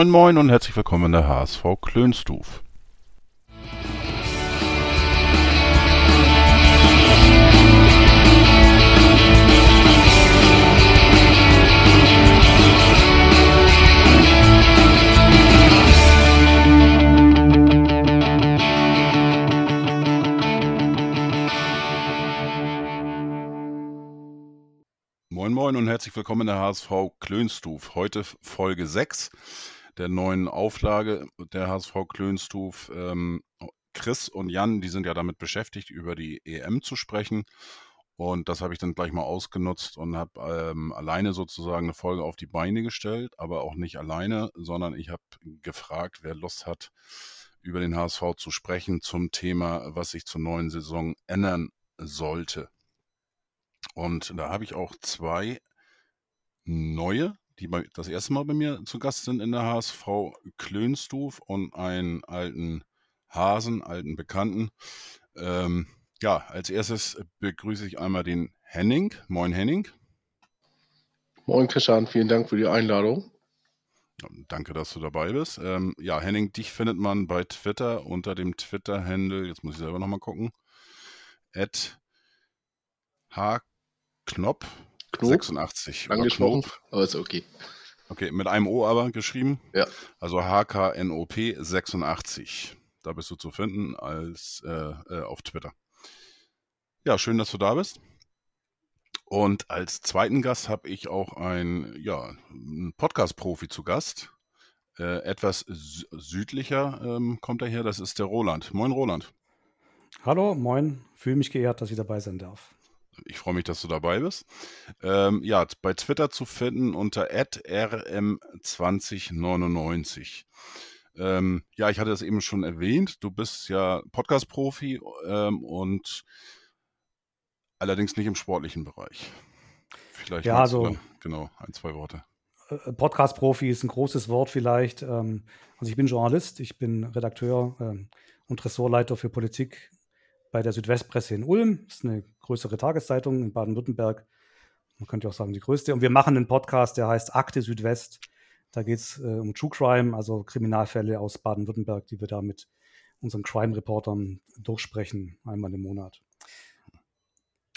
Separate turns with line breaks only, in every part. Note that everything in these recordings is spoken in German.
Moin Moin und herzlich willkommen in der HSV Klönstuf. Moin Moin und herzlich willkommen in der HSV Klönstuf. Heute Folge 6 der neuen Auflage der HSV Klönstuf. Ähm, Chris und Jan, die sind ja damit beschäftigt, über die EM zu sprechen. Und das habe ich dann gleich mal ausgenutzt und habe ähm, alleine sozusagen eine Folge auf die Beine gestellt, aber auch nicht alleine, sondern ich habe gefragt, wer Lust hat, über den HSV zu sprechen zum Thema, was sich zur neuen Saison ändern sollte. Und da habe ich auch zwei neue die bei, das erste Mal bei mir zu Gast sind in der HSV, Klönstuf und einen alten Hasen, alten Bekannten. Ähm, ja, als erstes begrüße ich einmal den Henning. Moin Henning.
Moin Christian, vielen Dank für die Einladung.
Danke, dass du dabei bist. Ähm, ja, Henning, dich findet man bei Twitter unter dem Twitter-Handle, jetzt muss ich selber nochmal gucken, at hknop Knob. 86.
Angesprochen, aber ist okay.
Okay, mit einem O aber geschrieben.
Ja.
Also HKNOP 86. Da bist du zu finden als äh, äh, auf Twitter. Ja, schön, dass du da bist. Und als zweiten Gast habe ich auch einen, ja, Podcast-Profi zu Gast. Äh, etwas südlicher ähm, kommt er her, das ist der Roland. Moin, Roland.
Hallo, moin. Fühle mich geehrt, dass ich dabei sein darf.
Ich freue mich, dass du dabei bist. Ähm, ja, bei Twitter zu finden unter rm2099. Ähm, ja, ich hatte es eben schon erwähnt. Du bist ja Podcast-Profi ähm, und allerdings nicht im sportlichen Bereich.
Vielleicht ja, also,
genau, ein, zwei Worte.
Äh, äh, Podcast-Profi ist ein großes Wort vielleicht. Ähm, also ich bin Journalist, ich bin Redakteur ähm, und Ressortleiter für Politik bei der Südwestpresse in Ulm. Das ist eine größere Tageszeitung in Baden-Württemberg. Man könnte auch sagen, die größte. Und wir machen einen Podcast, der heißt Akte Südwest. Da geht es äh, um True Crime, also Kriminalfälle aus Baden-Württemberg, die wir da mit unseren Crime-Reportern durchsprechen, einmal im Monat.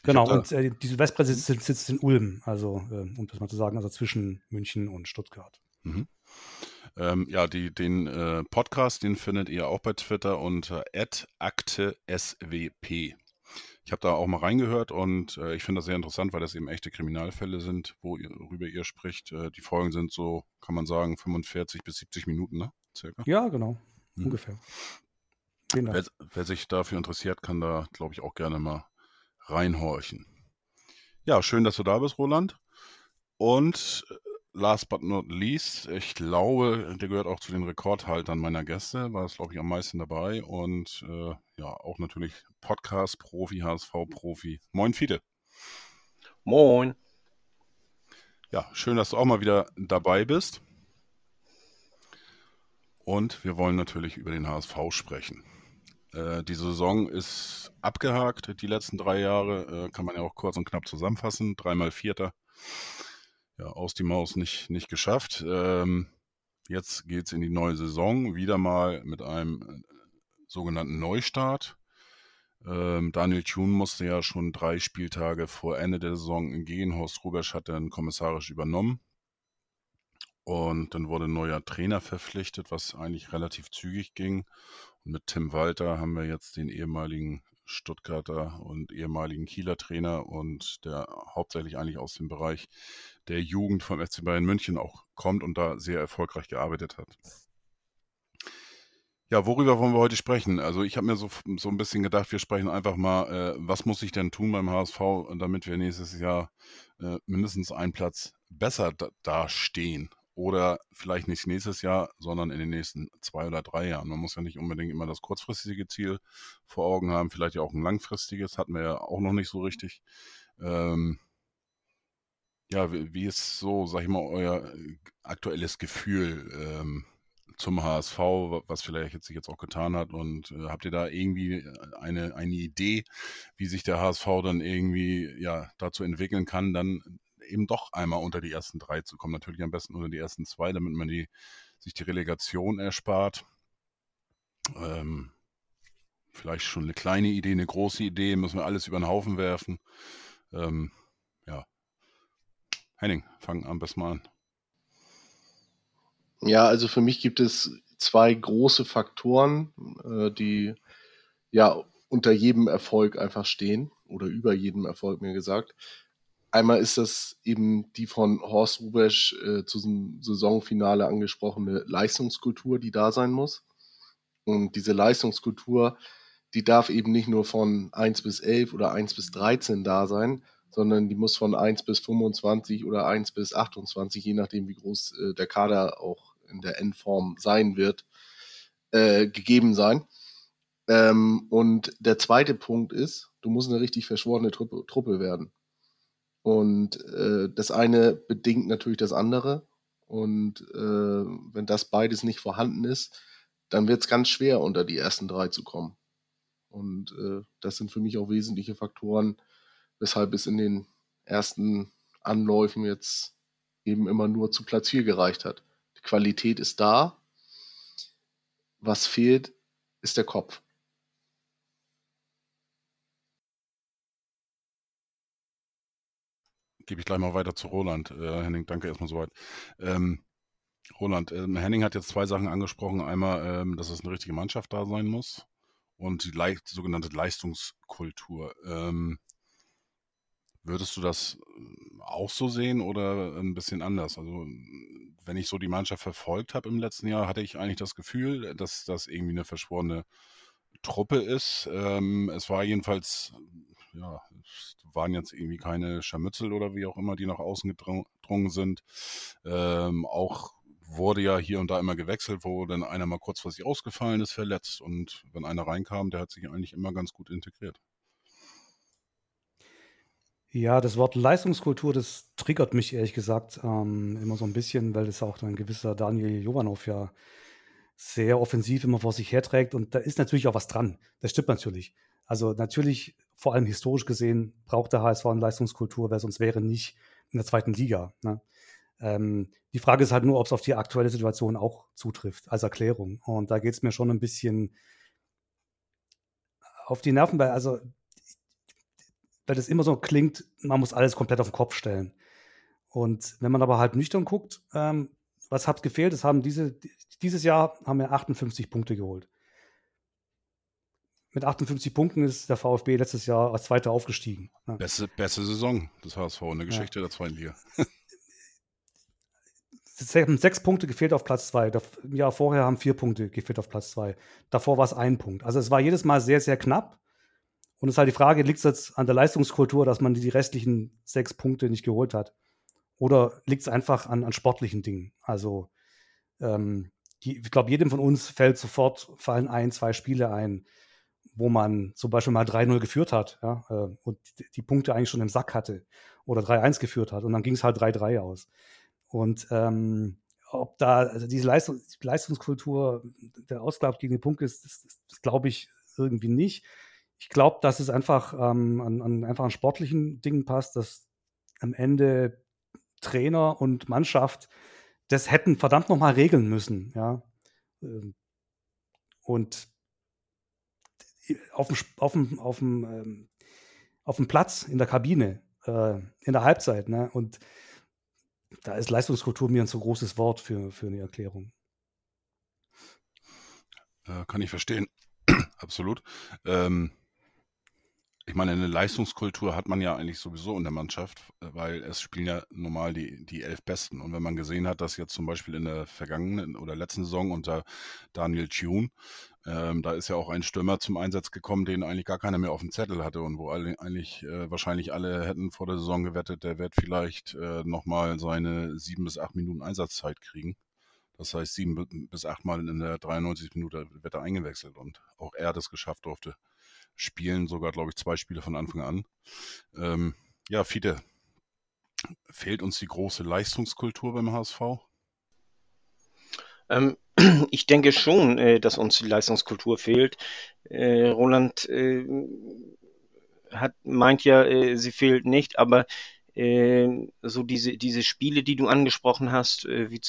Genau, und äh, die Südwestpresse sitzt, sitzt, in Ulm, also äh, um das mal zu sagen, also zwischen München und Stuttgart. Mhm.
Ähm, ja, die, den äh, Podcast, den findet ihr auch bei Twitter unter @akteswp. Ich habe da auch mal reingehört und äh, ich finde das sehr interessant, weil das eben echte Kriminalfälle sind, worüber ihr spricht. Äh, die Folgen sind so, kann man sagen, 45 bis 70 Minuten, ne?
Circa. Ja, genau. Hm. Ungefähr.
Wer, wer, sich dafür interessiert, kann da, glaube ich, auch gerne mal reinhorchen. Ja, schön, dass du da bist, Roland. Und last but not least, ich glaube, der gehört auch zu den Rekordhaltern meiner Gäste, war es, glaube ich, am meisten dabei und äh, ja, auch natürlich Podcast-Profi, HSV-Profi. Moin, Fiete.
Moin.
Ja, schön, dass du auch mal wieder dabei bist. Und wir wollen natürlich über den HSV sprechen. Äh, die Saison ist abgehakt, die letzten drei Jahre, äh, kann man ja auch kurz und knapp zusammenfassen. Dreimal Vierter ja, aus die Maus nicht, nicht geschafft. Ähm, jetzt geht es in die neue Saison, wieder mal mit einem äh, sogenannten Neustart. Ähm, Daniel Thun musste ja schon drei Spieltage vor Ende der Saison gehen. Horst Rubesch hat dann kommissarisch übernommen. Und dann wurde ein neuer Trainer verpflichtet, was eigentlich relativ zügig ging. Und mit Tim Walter haben wir jetzt den ehemaligen Stuttgarter und ehemaligen Kieler Trainer und der hauptsächlich eigentlich aus dem Bereich der Jugend vom FC Bayern München auch kommt und da sehr erfolgreich gearbeitet hat. Ja, worüber wollen wir heute sprechen? Also ich habe mir so, so ein bisschen gedacht, wir sprechen einfach mal, äh, was muss ich denn tun beim HSV, damit wir nächstes Jahr äh, mindestens einen Platz besser da, dastehen oder vielleicht nicht nächstes Jahr, sondern in den nächsten zwei oder drei Jahren. Man muss ja nicht unbedingt immer das kurzfristige Ziel vor Augen haben, vielleicht ja auch ein langfristiges, hatten wir ja auch noch nicht so richtig. Ähm, ja, wie, ist so, sag ich mal, euer äh, aktuelles Gefühl ähm, zum HSV, was vielleicht jetzt sich jetzt auch getan hat? Und äh, habt ihr da irgendwie äh, eine, eine Idee, wie sich der HSV dann irgendwie ja dazu entwickeln kann, dann eben doch einmal unter die ersten drei zu kommen. Natürlich am besten unter die ersten zwei, damit man die, sich die Relegation erspart. Ähm, vielleicht schon eine kleine Idee, eine große Idee, müssen wir alles über den Haufen werfen. Ähm, ja. Henning, fang am besten mal an.
Ja, also für mich gibt es zwei große Faktoren, äh, die ja unter jedem Erfolg einfach stehen oder über jedem Erfolg mir gesagt. Einmal ist das eben die von Horst Rubesch äh, zum Saisonfinale angesprochene Leistungskultur, die da sein muss. Und diese Leistungskultur, die darf eben nicht nur von 1 bis 11 oder 1 bis 13 da sein, sondern die muss von 1 bis 25 oder 1 bis 28, je nachdem wie groß äh, der Kader auch in der Endform sein wird, äh, gegeben sein. Ähm, und der zweite Punkt ist, du musst eine richtig verschworene Truppe, Truppe werden. Und äh, das eine bedingt natürlich das andere. Und äh, wenn das beides nicht vorhanden ist, dann wird es ganz schwer, unter die ersten drei zu kommen. Und äh, das sind für mich auch wesentliche Faktoren, weshalb es in den ersten Anläufen jetzt eben immer nur zu Platz 4 gereicht hat. Die Qualität ist da. Was fehlt, ist der Kopf.
Gebe ich gleich mal weiter zu Roland. Äh, Henning, danke erstmal soweit. Ähm, Roland, ähm, Henning hat jetzt zwei Sachen angesprochen. Einmal, ähm, dass es eine richtige Mannschaft da sein muss und die, Le die sogenannte Leistungskultur. Ähm, würdest du das äh, auch so sehen oder ein bisschen anders? Also, wenn ich so die Mannschaft verfolgt habe im letzten Jahr, hatte ich eigentlich das Gefühl, dass das irgendwie eine verschworene Truppe ist. Ähm, es war jedenfalls ja, es waren jetzt irgendwie keine Scharmützel oder wie auch immer, die nach außen gedrungen sind. Ähm, auch wurde ja hier und da immer gewechselt, wo dann einer mal kurzfristig ausgefallen ist, verletzt. Und wenn einer reinkam, der hat sich eigentlich immer ganz gut integriert.
Ja, das Wort Leistungskultur, das triggert mich ehrlich gesagt ähm, immer so ein bisschen, weil das auch ein gewisser Daniel Jovanov ja sehr offensiv immer vor sich herträgt. Und da ist natürlich auch was dran. Das stimmt natürlich. Also natürlich vor allem historisch gesehen braucht der HSV eine Leistungskultur, weil sonst wäre nicht in der zweiten Liga. Ne? Ähm, die Frage ist halt nur, ob es auf die aktuelle Situation auch zutrifft, als Erklärung. Und da geht es mir schon ein bisschen auf die Nerven, weil, also, weil das immer so klingt, man muss alles komplett auf den Kopf stellen. Und wenn man aber halt nüchtern guckt, ähm, was hat gefehlt? Es haben diese, dieses Jahr haben wir 58 Punkte geholt. Mit 58 Punkten ist der VfB letztes Jahr als Zweiter aufgestiegen.
Ne? Beste, beste Saison des HSV in der Geschichte ja. der zweiten Liga.
Es haben sechs Punkte gefehlt auf Platz zwei. Im Jahr vorher haben vier Punkte gefehlt auf Platz zwei. Davor war es ein Punkt. Also es war jedes Mal sehr, sehr knapp. Und es ist halt die Frage, liegt es jetzt an der Leistungskultur, dass man die restlichen sechs Punkte nicht geholt hat? Oder liegt es einfach an, an sportlichen Dingen? Also ähm, die, ich glaube, jedem von uns fällt sofort, fallen ein, zwei Spiele ein, wo man zum Beispiel mal 3-0 geführt hat ja, äh, und die, Punkte eigentlich schon im Sack hatte oder 3-1 geführt hat und dann ging es halt 3-3 aus. Und ähm, ob da also diese Leistung, Leistungskultur der Ausgleich gegen den Punkt ist, das, das, das glaube ich irgendwie nicht. Ich glaube, dass es einfach ähm, an, an, einfach an sportlichen Dingen passt, dass am Ende Trainer und Mannschaft das hätten verdammt nochmal regeln müssen, ja. Ähm, und auf dem, auf dem, auf dem, ähm, auf dem Platz in der Kabine, äh, in der Halbzeit, ne? Und da ist Leistungskultur mir ein zu großes Wort für, für eine Erklärung.
Äh, kann ich verstehen. Absolut. Ähm, ich meine, eine Leistungskultur hat man ja eigentlich sowieso in der Mannschaft, weil es spielen ja normal die, die elf Besten. Und wenn man gesehen hat, dass jetzt zum Beispiel in der vergangenen oder letzten Saison unter Daniel Thune, ähm, da ist ja auch ein Stürmer zum Einsatz gekommen, den eigentlich gar keiner mehr auf dem Zettel hatte und wo alle, eigentlich äh, wahrscheinlich alle hätten vor der Saison gewettet, der wird vielleicht äh, nochmal seine sieben bis acht Minuten Einsatzzeit kriegen. Das heißt, sieben bis acht Mal in der 93 Minute wird er eingewechselt und auch er das geschafft durfte spielen sogar, glaube ich, zwei Spiele von Anfang an. Ähm, ja, Fiete, fehlt uns die große Leistungskultur beim HSV?
Ähm, ich denke schon, äh, dass uns die Leistungskultur fehlt. Äh, Roland äh, hat, meint ja, sie fehlt nicht, aber so diese, diese Spiele, die du angesprochen hast, wie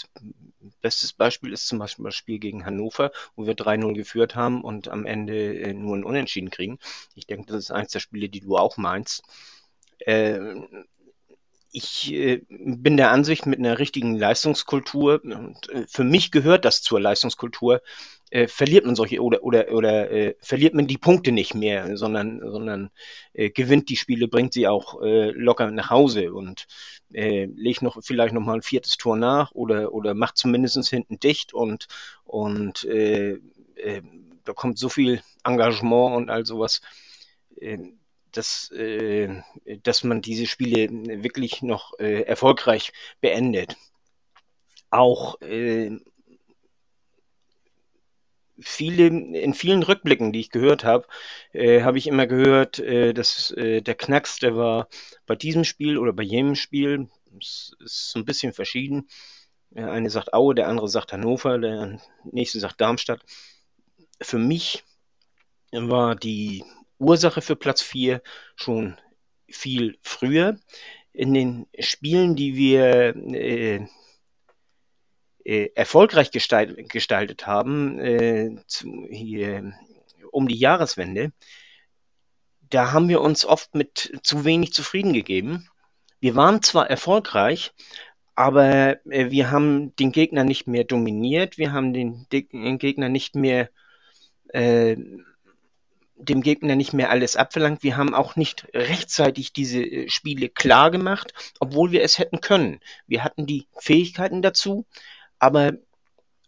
bestes Beispiel ist zum Beispiel das Spiel gegen Hannover, wo wir 3-0 geführt haben und am Ende nur ein Unentschieden kriegen. Ich denke, das ist eins der Spiele, die du auch meinst. Ich äh, bin der Ansicht, mit einer richtigen Leistungskultur, und äh, für mich gehört das zur Leistungskultur, äh, verliert man solche oder oder oder äh, verliert man die Punkte nicht mehr, sondern sondern äh, gewinnt die Spiele, bringt sie auch äh, locker nach Hause und äh, legt noch vielleicht noch mal ein viertes Tor nach oder oder macht zumindest hinten dicht und und äh, äh, bekommt so viel Engagement und all sowas. Äh, dass, äh, dass man diese Spiele wirklich noch äh, erfolgreich beendet. Auch äh, viele, in vielen Rückblicken, die ich gehört habe, äh, habe ich immer gehört, äh, dass äh, der Knacks, der war bei diesem Spiel oder bei jenem Spiel, es ist so ein bisschen verschieden. Der eine sagt Aue, der andere sagt Hannover, der nächste sagt Darmstadt. Für mich war die Ursache für Platz 4 schon viel früher. In den Spielen, die wir äh, äh, erfolgreich gestaltet, gestaltet haben, äh, zu, hier, um die Jahreswende, da haben wir uns oft mit zu wenig zufrieden gegeben. Wir waren zwar erfolgreich, aber äh, wir haben den Gegner nicht mehr dominiert, wir haben den, den Gegner nicht mehr äh, dem Gegner nicht mehr alles abverlangt. Wir haben auch nicht rechtzeitig diese äh, Spiele klar gemacht, obwohl wir es hätten können. Wir hatten die Fähigkeiten dazu, aber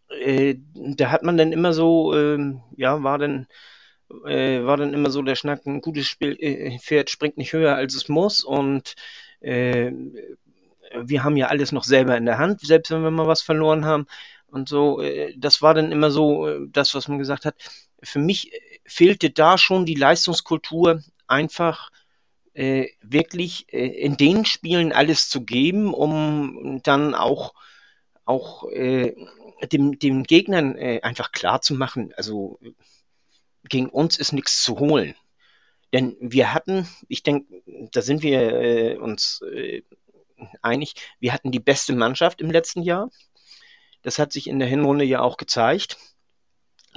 äh, da hat man dann immer so, äh, ja, war dann, äh, war dann immer so der Schnack, ein gutes Spiel, äh, Pferd springt nicht höher, als es muss und äh, wir haben ja alles noch selber in der Hand, selbst wenn wir mal was verloren haben und so. Das war dann immer so das, was man gesagt hat. Für mich fehlte da schon die Leistungskultur, einfach äh, wirklich äh, in den Spielen alles zu geben, um dann auch auch äh, dem, dem Gegnern äh, einfach klar zu machen, also gegen uns ist nichts zu holen. Denn wir hatten, ich denke, da sind wir äh, uns äh, einig, wir hatten die beste Mannschaft im letzten Jahr. Das hat sich in der Hinrunde ja auch gezeigt.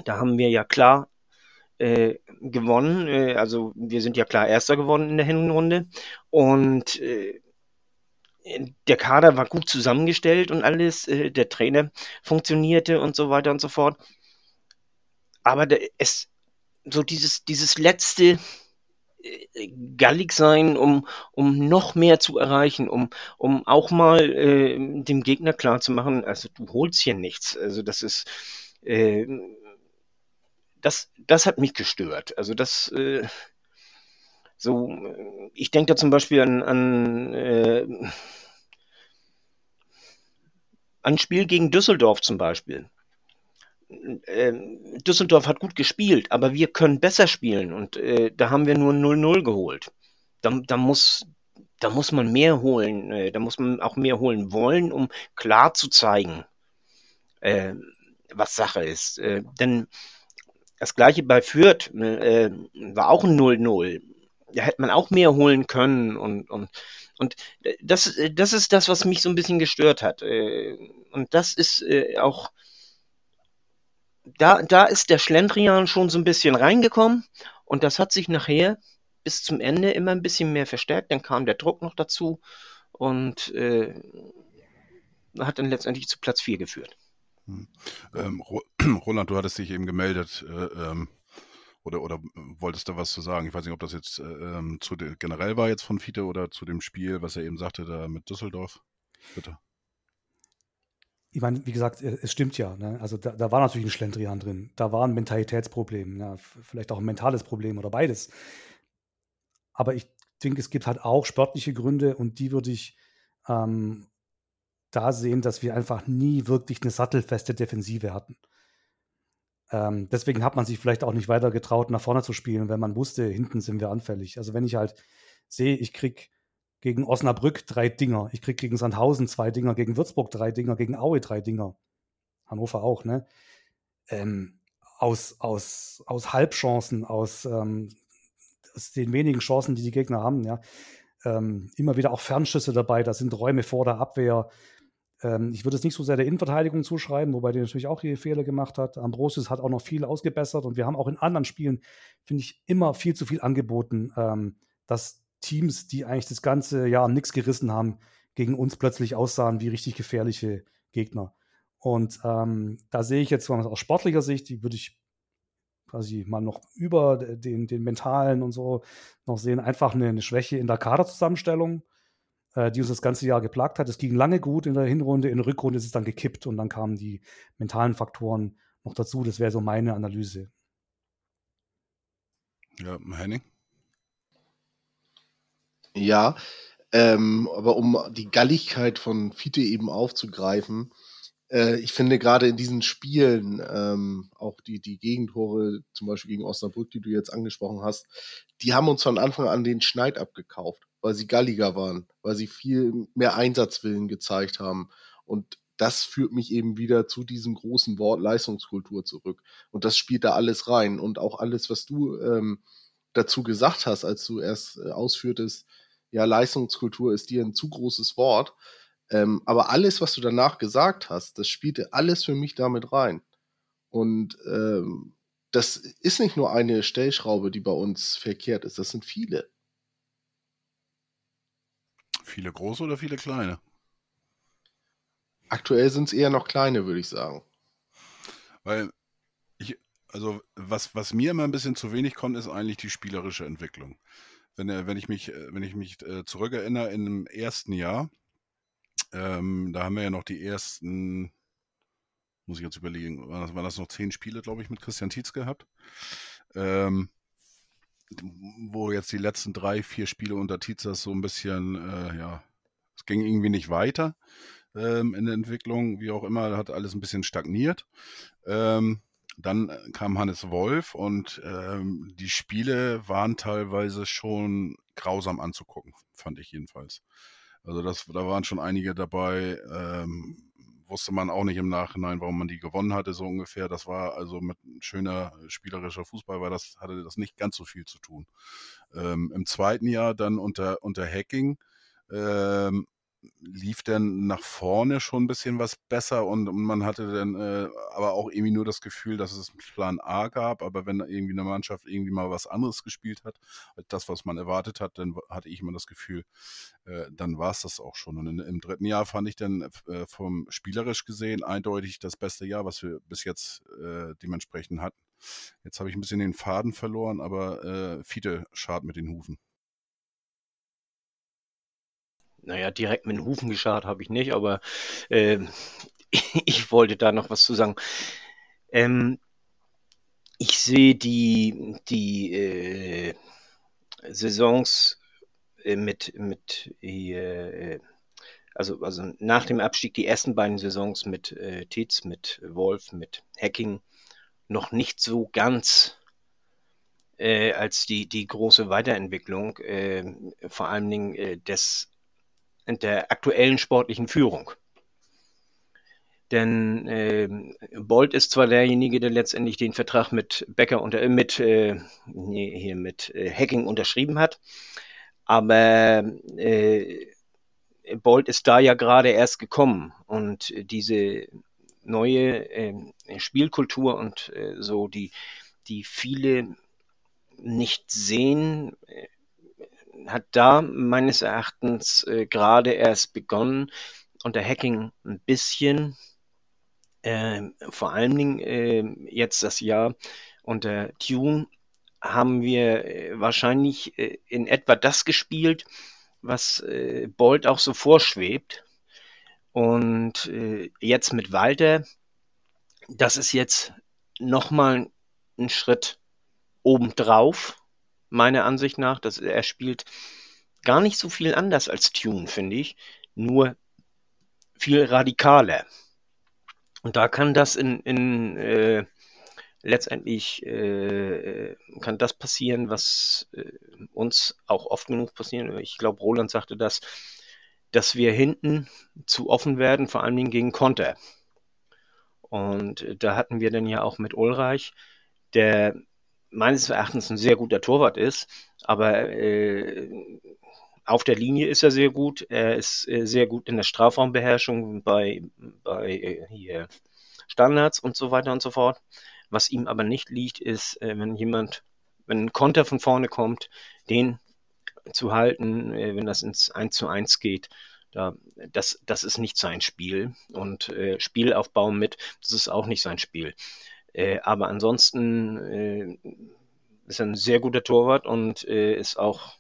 Da haben wir ja klar äh, gewonnen. Äh, also wir sind ja klar Erster geworden in der Hinrunde. Und äh, der Kader war gut zusammengestellt und alles, äh, der Trainer funktionierte und so weiter und so fort. Aber der, es, so dieses, dieses letzte äh, gallig sein, um, um noch mehr zu erreichen, um, um auch mal äh, dem Gegner klarzumachen, also du holst hier nichts. Also das ist, äh, das, das hat mich gestört. Also das, äh, so, ich denke da zum Beispiel an, an äh, ein Spiel gegen Düsseldorf zum Beispiel. Ähm, Düsseldorf hat gut gespielt, aber wir können besser spielen und äh, da haben wir nur 0-0 geholt. Da, da, muss, da muss man mehr holen, äh, da muss man auch mehr holen wollen, um klar zu zeigen, äh, was Sache ist. Äh, denn das gleiche bei Fürth äh, war auch ein 0-0. Da hätte man auch mehr holen können und, und und äh, das, äh, das ist das, was mich so ein bisschen gestört hat. Äh, und das ist auch, da, da ist der Schlendrian schon so ein bisschen reingekommen und das hat sich nachher bis zum Ende immer ein bisschen mehr verstärkt. Dann kam der Druck noch dazu und äh, hat dann letztendlich zu Platz 4 geführt.
Hm. Ähm, Roland, du hattest dich eben gemeldet. Äh, ähm oder, oder wolltest du was zu sagen? Ich weiß nicht, ob das jetzt äh, ähm, zu generell war jetzt von Fiete oder zu dem Spiel, was er eben sagte, da mit Düsseldorf. Bitte.
Ich meine, wie gesagt, es stimmt ja. Ne? Also da, da, war natürlich ein Schlendrian drin. Da war ein Mentalitätsproblem, ne? vielleicht auch ein mentales Problem oder beides. Aber ich denke, es gibt halt auch sportliche Gründe und die würde ich ähm, da sehen, dass wir einfach nie wirklich eine sattelfeste Defensive hatten. Ähm, deswegen hat man sich vielleicht auch nicht weiter getraut, nach vorne zu spielen, wenn man wusste, hinten sind wir anfällig. Also wenn ich halt sehe, ich krieg gegen Osnabrück drei Dinger, ich krieg gegen Sandhausen zwei Dinger, gegen Würzburg drei Dinger, gegen Aue drei Dinger, Hannover auch, ne? Ähm, aus, aus, aus Halbchancen, aus, ähm, aus den wenigen Chancen, die die Gegner haben, ja. ähm, immer wieder auch Fernschüsse dabei, da sind Räume vor der Abwehr. Ähm, ich würde es nicht so sehr der Innenverteidigung zuschreiben, wobei die natürlich auch hier Fehler gemacht hat. Ambrosius hat auch noch viel ausgebessert und wir haben auch in anderen Spielen, finde ich, immer viel zu viel angeboten, ähm, dass Teams, die eigentlich das ganze Jahr nichts gerissen haben, gegen uns plötzlich aussahen wie richtig gefährliche Gegner. Und ähm, da sehe ich jetzt aus sportlicher Sicht, die würde ich quasi mal noch über den, den mentalen und so noch sehen, einfach eine, eine Schwäche in der Kaderzusammenstellung, äh, die uns das ganze Jahr geplagt hat. Es ging lange gut in der Hinrunde, in der Rückrunde ist es dann gekippt und dann kamen die mentalen Faktoren noch dazu. Das wäre so meine Analyse.
Ja, Henning?
Ja, ähm, aber um die Galligkeit von Fiete eben aufzugreifen, äh, ich finde gerade in diesen Spielen, ähm, auch die, die Gegentore, zum Beispiel gegen Osnabrück, die du jetzt angesprochen hast, die haben uns von Anfang an den Schneid abgekauft, weil sie galliger waren, weil sie viel mehr Einsatzwillen gezeigt haben. Und das führt mich eben wieder zu diesem großen Wort Leistungskultur zurück. Und das spielt da alles rein. Und auch alles, was du ähm, dazu gesagt hast, als du erst äh, ausführtest, ja, Leistungskultur ist dir ein zu großes Wort. Ähm, aber alles, was du danach gesagt hast, das spielte alles für mich damit rein. Und ähm, das ist nicht nur eine Stellschraube, die bei uns verkehrt ist, das sind viele.
Viele große oder viele kleine?
Aktuell sind es eher noch kleine, würde ich sagen.
Weil ich, also was, was mir immer ein bisschen zu wenig kommt, ist eigentlich die spielerische Entwicklung. Wenn, äh, wenn ich mich, äh, wenn ich mich äh, zurückerinnere, in dem ersten Jahr, ähm, da haben wir ja noch die ersten, muss ich jetzt überlegen, waren das, noch zehn Spiele, glaube ich, mit Christian Tietz gehabt. Ähm, wo jetzt die letzten drei, vier Spiele unter Tietz das so ein bisschen, äh, ja, es ging irgendwie nicht weiter ähm, in der Entwicklung, wie auch immer, hat alles ein bisschen stagniert. Ähm, dann kam Hannes Wolf und ähm, die Spiele waren teilweise schon grausam anzugucken, fand ich jedenfalls. Also das, da waren schon einige dabei, ähm, wusste man auch nicht im Nachhinein, warum man die gewonnen hatte, so ungefähr. Das war also mit schöner spielerischer Fußball, weil das hatte das nicht ganz so viel zu tun. Ähm, Im zweiten Jahr dann unter, unter Hacking ähm, lief dann nach vorne schon ein bisschen was besser und, man hatte dann äh, aber auch irgendwie nur das Gefühl, dass es einen Plan A gab, aber wenn irgendwie eine Mannschaft irgendwie mal was anderes gespielt hat, als das, was man erwartet hat, dann hatte ich immer das Gefühl, äh, dann war es das auch schon. Und in, im dritten Jahr fand ich dann äh, vom spielerisch gesehen eindeutig das beste Jahr, was wir bis jetzt äh, dementsprechend hatten. Jetzt habe ich ein bisschen den Faden verloren, aber äh, Fiete schart mit den Hufen.
Naja, direkt mit den Hufen geschart habe ich nicht, aber äh, ich wollte da noch was zu sagen. Ähm, ich sehe die, die äh, Saisons äh, mit, mit äh, also, also nach dem Abstieg die ersten beiden Saisons mit äh, Tietz, mit Wolf, mit Hacking noch nicht so ganz äh, als die, die große Weiterentwicklung, äh, vor allen Dingen äh, des der aktuellen sportlichen Führung. Denn äh, Bolt ist zwar derjenige, der letztendlich den Vertrag mit Becker unter, mit, äh, nee, hier mit äh, Hacking unterschrieben hat, aber äh, Bolt ist da ja gerade erst gekommen und diese neue äh, Spielkultur und so, die, die viele nicht sehen, hat da meines Erachtens äh, gerade erst begonnen, unter Hacking ein bisschen, äh, vor allen Dingen äh, jetzt das Jahr unter Tune haben wir äh, wahrscheinlich äh, in etwa das gespielt, was äh, Bolt auch so vorschwebt. Und jetzt mit Walter, das ist jetzt nochmal ein Schritt obendrauf meiner Ansicht nach. Das, er spielt gar nicht so viel anders als Tune, finde ich, nur viel radikaler. Und da kann das in, in äh, letztendlich äh, kann das passieren, was äh, uns auch oft genug passieren. Ich glaube, Roland sagte das, dass wir hinten zu offen werden, vor allen Dingen gegen Konter. Und da hatten wir dann ja auch mit Ulreich, der meines Erachtens ein sehr guter Torwart ist, aber äh, auf der Linie ist er sehr gut. Er ist äh, sehr gut in der Strafraumbeherrschung bei, bei äh, hier Standards und so weiter und so fort. Was ihm aber nicht liegt, ist, äh, wenn jemand, wenn ein Konter von vorne kommt, den zu halten, äh, wenn das ins 1 zu 1 geht. Da, das, das ist nicht sein Spiel. Und äh, Spielaufbau mit, das ist auch nicht sein Spiel. Äh, aber ansonsten äh, ist er ein sehr guter Torwart und äh, ist auch,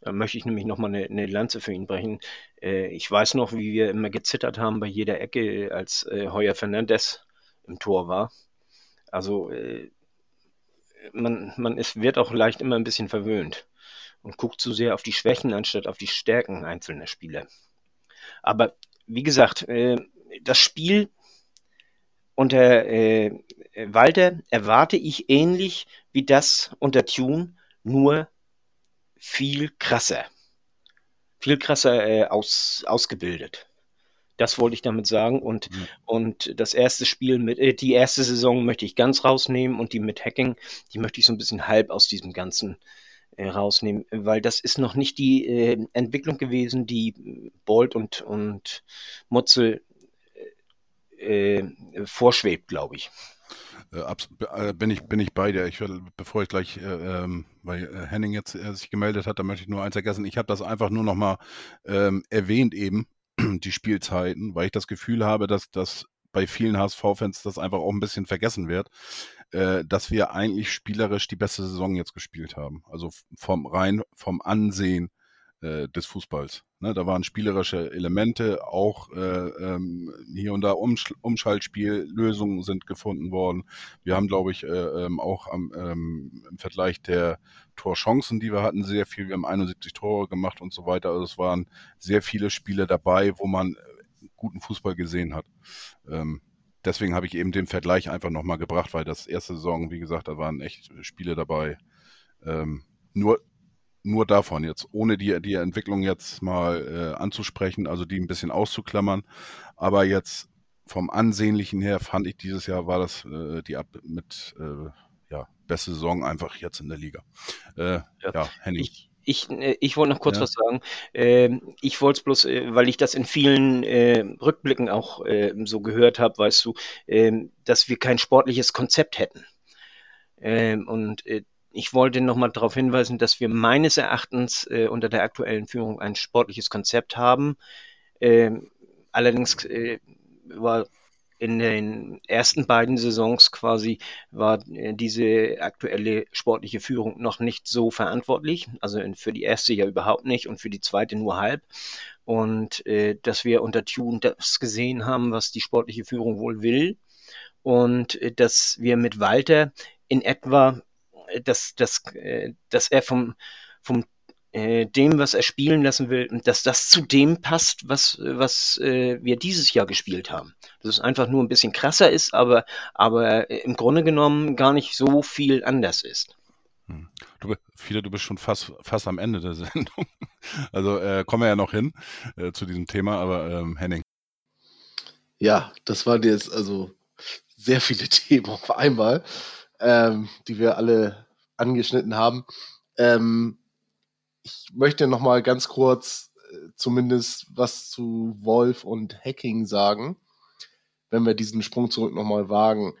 da möchte ich nämlich nochmal eine, eine Lanze für ihn brechen. Äh, ich weiß noch, wie wir immer gezittert haben bei jeder Ecke, als äh, Heuer Fernandes im Tor war. Also äh, man, man ist, wird auch leicht immer ein bisschen verwöhnt und guckt zu sehr auf die Schwächen anstatt auf die Stärken einzelner Spieler. Aber wie gesagt, das Spiel unter äh, Walter erwarte ich ähnlich wie das unter Tune, nur viel krasser. Viel krasser äh, aus, ausgebildet. Das wollte ich damit sagen. Und, mhm. und das erste Spiel mit, äh, die erste Saison möchte ich ganz rausnehmen und die mit Hacking, die möchte ich so ein bisschen halb aus diesem ganzen äh, rausnehmen, weil das ist noch nicht die äh, Entwicklung gewesen, die Bolt und, und Mutzel äh, äh vorschwebt, glaube ich.
Äh, bin ich, bin ich bei dir. Ich will, bevor ich gleich, äh, ähm, weil Henning jetzt sich gemeldet hat, da möchte ich nur eins ergänzen. Ich habe das einfach nur nochmal ähm, erwähnt eben, die Spielzeiten, weil ich das Gefühl habe, dass das bei vielen HSV-Fans das einfach auch ein bisschen vergessen wird, äh, dass wir eigentlich spielerisch die beste Saison jetzt gespielt haben. Also vom rein vom Ansehen äh, des Fußballs. Ne, da waren spielerische Elemente, auch äh, ähm, hier und da Umsch Umschaltspiellösungen sind gefunden worden. Wir haben, glaube ich, äh, ähm, auch am, ähm, im Vergleich der Torchancen, die wir hatten, sehr viel. Wir haben 71 Tore gemacht und so weiter. Also es waren sehr viele Spiele dabei, wo man äh, guten Fußball gesehen hat. Ähm, deswegen habe ich eben den Vergleich einfach nochmal gebracht, weil das erste Saison, wie gesagt, da waren echt Spiele dabei. Ähm, nur nur davon jetzt, ohne die, die Entwicklung jetzt mal äh, anzusprechen, also die ein bisschen auszuklammern. Aber jetzt vom Ansehnlichen her fand ich dieses Jahr war das äh, die ab mit äh, ja, beste Saison einfach jetzt in der Liga. Äh, ja. ja,
Henning. Ich, ich, äh, ich wollte noch kurz ja. was sagen. Ähm, ich wollte es bloß, äh, weil ich das in vielen Rückblicken auch so gehört habe, weißt du, ähm, dass wir kein sportliches Konzept hätten. Ähm, und ich wollte nochmal darauf hinweisen, dass wir meines Erachtens äh, unter der aktuellen Führung ein sportliches Konzept haben. Ähm, allerdings äh, war in den ersten beiden Saisons quasi war äh, diese aktuelle sportliche Führung noch nicht so verantwortlich. Also für die erste ja überhaupt nicht und für die zweite nur halb. Und äh, dass wir unter Tune das gesehen haben, was die sportliche Führung wohl will. Und äh, dass wir mit Walter in etwa dass, dass, äh, dass er vom, vom äh, dem, was er spielen lassen will, dass das zu dem passt, was, was äh, wir dieses Jahr gespielt haben. Dass es einfach nur ein bisschen krasser ist, aber, aber im Grunde genommen gar nicht so viel anders ist.
Hm. Du, viele, du bist schon fast, fast am Ende der Sendung. Also äh, kommen wir ja noch hin äh, zu diesem Thema, aber ähm, Henning.
Ja, das waren jetzt also sehr viele Themen auf einmal ähm, die wir alle angeschnitten haben. Ähm, ich möchte noch mal ganz kurz äh, zumindest was zu Wolf und Hacking sagen, wenn wir diesen Sprung zurück noch mal wagen.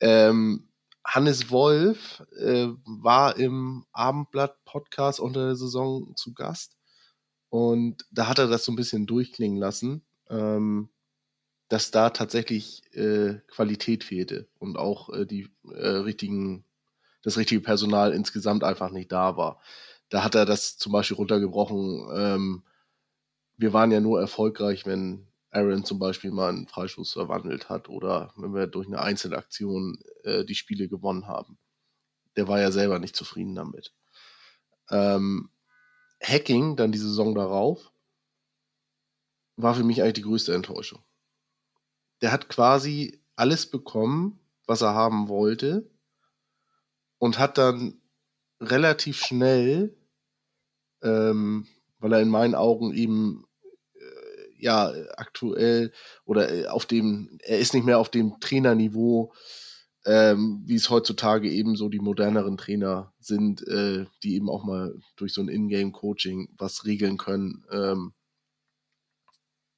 Ähm, Hannes Wolf äh, war im Abendblatt-Podcast unter der Saison zu Gast und da hat er das so ein bisschen durchklingen lassen. Ähm, dass da tatsächlich äh, Qualität fehlte und auch äh, die äh, richtigen, das richtige Personal insgesamt einfach nicht da war. Da hat er das zum Beispiel runtergebrochen. Ähm, wir waren ja nur erfolgreich, wenn Aaron zum Beispiel mal einen Freistoß verwandelt hat oder wenn wir durch eine Einzelaktion äh, die Spiele gewonnen haben. Der war ja selber nicht zufrieden damit. Ähm, Hacking, dann die Saison darauf, war für mich eigentlich die größte Enttäuschung der hat quasi alles bekommen, was er haben wollte und hat dann relativ schnell, ähm, weil er in meinen Augen eben äh, ja aktuell oder äh, auf dem, er ist nicht mehr auf dem Trainerniveau, ähm, wie es heutzutage eben so die moderneren Trainer sind, äh, die eben auch mal durch so ein Ingame-Coaching was regeln können ähm,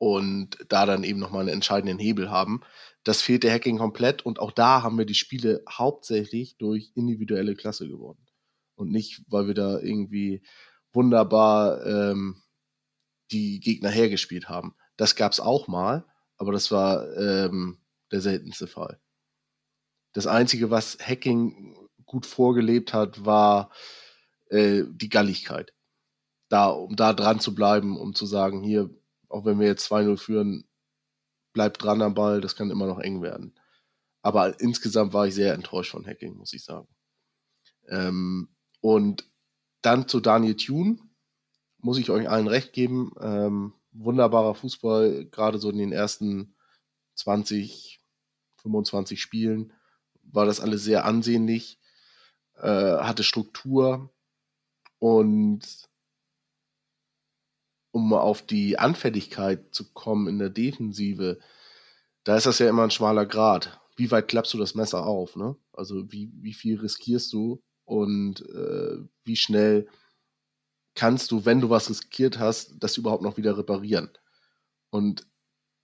und da dann eben nochmal einen entscheidenden Hebel haben. Das fehlt der Hacking komplett und auch da haben wir die Spiele hauptsächlich durch individuelle Klasse gewonnen. Und nicht, weil wir da irgendwie wunderbar ähm, die Gegner hergespielt haben. Das gab es auch mal, aber das war ähm, der seltenste Fall. Das Einzige, was Hacking gut vorgelebt hat, war äh, die Galligkeit. Da, um da dran zu bleiben, um zu sagen, hier, auch wenn wir jetzt 2-0 führen, bleibt dran am Ball, das kann immer noch eng werden. Aber insgesamt war ich sehr enttäuscht von Hacking, muss ich sagen. Ähm, und dann zu Daniel Thune, muss ich euch allen recht geben. Ähm, wunderbarer Fußball, gerade so in den ersten 20, 25 Spielen war das alles sehr ansehnlich, äh, hatte Struktur und um auf die Anfälligkeit zu kommen in der Defensive, da ist das ja immer ein schmaler Grad. Wie weit klappst du das Messer auf? Ne? Also wie, wie viel riskierst du und äh, wie schnell kannst du, wenn du was riskiert hast, das überhaupt noch wieder reparieren? Und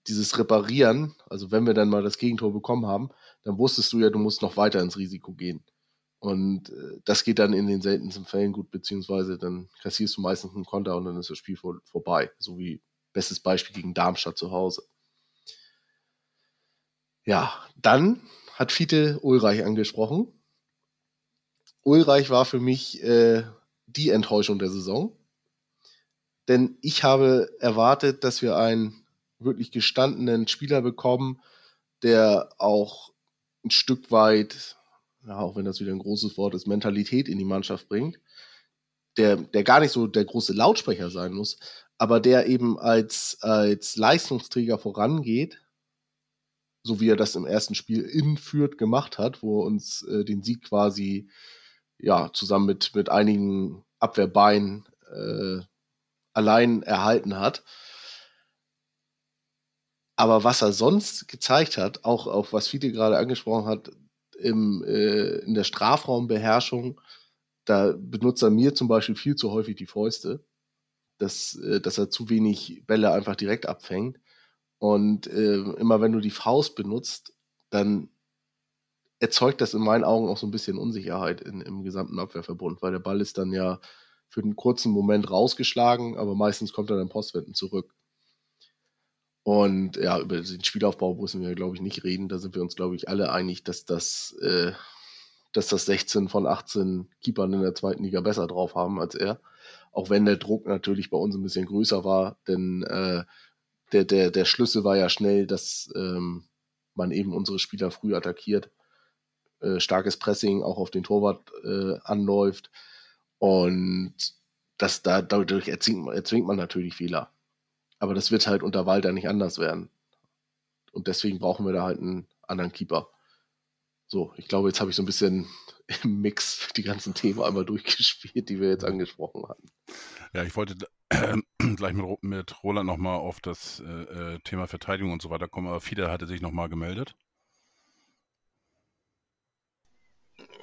dieses Reparieren, also wenn wir dann mal das Gegentor bekommen haben, dann wusstest du ja, du musst noch weiter ins Risiko gehen. Und äh, das geht dann in den seltensten Fällen gut, beziehungsweise dann kassierst du meistens einen Konter und dann ist das Spiel vor, vorbei. So wie bestes Beispiel gegen Darmstadt zu Hause. Ja, dann hat Fiete Ulreich angesprochen. Ulreich war für mich äh, die Enttäuschung der Saison. Denn ich habe erwartet, dass wir einen wirklich gestandenen Spieler bekommen, der auch ein Stück weit, ja, auch wenn das wieder ein großes Wort ist, Mentalität in die Mannschaft bringt, der, der gar nicht so der große Lautsprecher sein muss, aber der eben als, als Leistungsträger vorangeht, so wie er das im ersten Spiel in Fürth gemacht hat, wo er uns äh, den Sieg quasi ja zusammen mit, mit einigen Abwehrbeinen äh, allein erhalten hat. Aber was er sonst gezeigt hat, auch, auch was Fiete gerade angesprochen hat, im, äh, in der Strafraumbeherrschung, da benutzt er mir zum Beispiel viel zu häufig die Fäuste, dass, äh, dass er zu wenig Bälle einfach direkt abfängt. Und äh, immer wenn du die Faust benutzt, dann erzeugt das in meinen Augen auch so ein bisschen Unsicherheit in, im gesamten Abwehrverbund, weil der Ball ist dann ja für einen kurzen Moment rausgeschlagen, aber meistens kommt er dann Postwenden zurück. Und ja, über den Spielaufbau müssen wir, glaube ich, nicht reden. Da sind wir uns, glaube ich, alle einig, dass das, äh, dass das 16 von 18 Keepern in der zweiten Liga besser drauf haben als er. Auch wenn der Druck natürlich bei uns ein bisschen größer war, denn äh, der, der, der Schlüssel war ja schnell, dass ähm, man eben unsere Spieler früh attackiert. Äh, starkes Pressing auch auf den Torwart äh, anläuft. Und das, da, dadurch erzwingt, erzwingt man natürlich Fehler. Aber das wird halt unter Walter nicht anders werden. Und deswegen brauchen wir da halt einen anderen Keeper. So, ich glaube, jetzt habe ich so ein bisschen im Mix die ganzen Themen einmal durchgespielt, die wir jetzt angesprochen hatten.
Ja, ich wollte äh, gleich mit, mit Roland nochmal auf das äh, äh, Thema Verteidigung und so weiter kommen, aber Fide hatte sich nochmal gemeldet.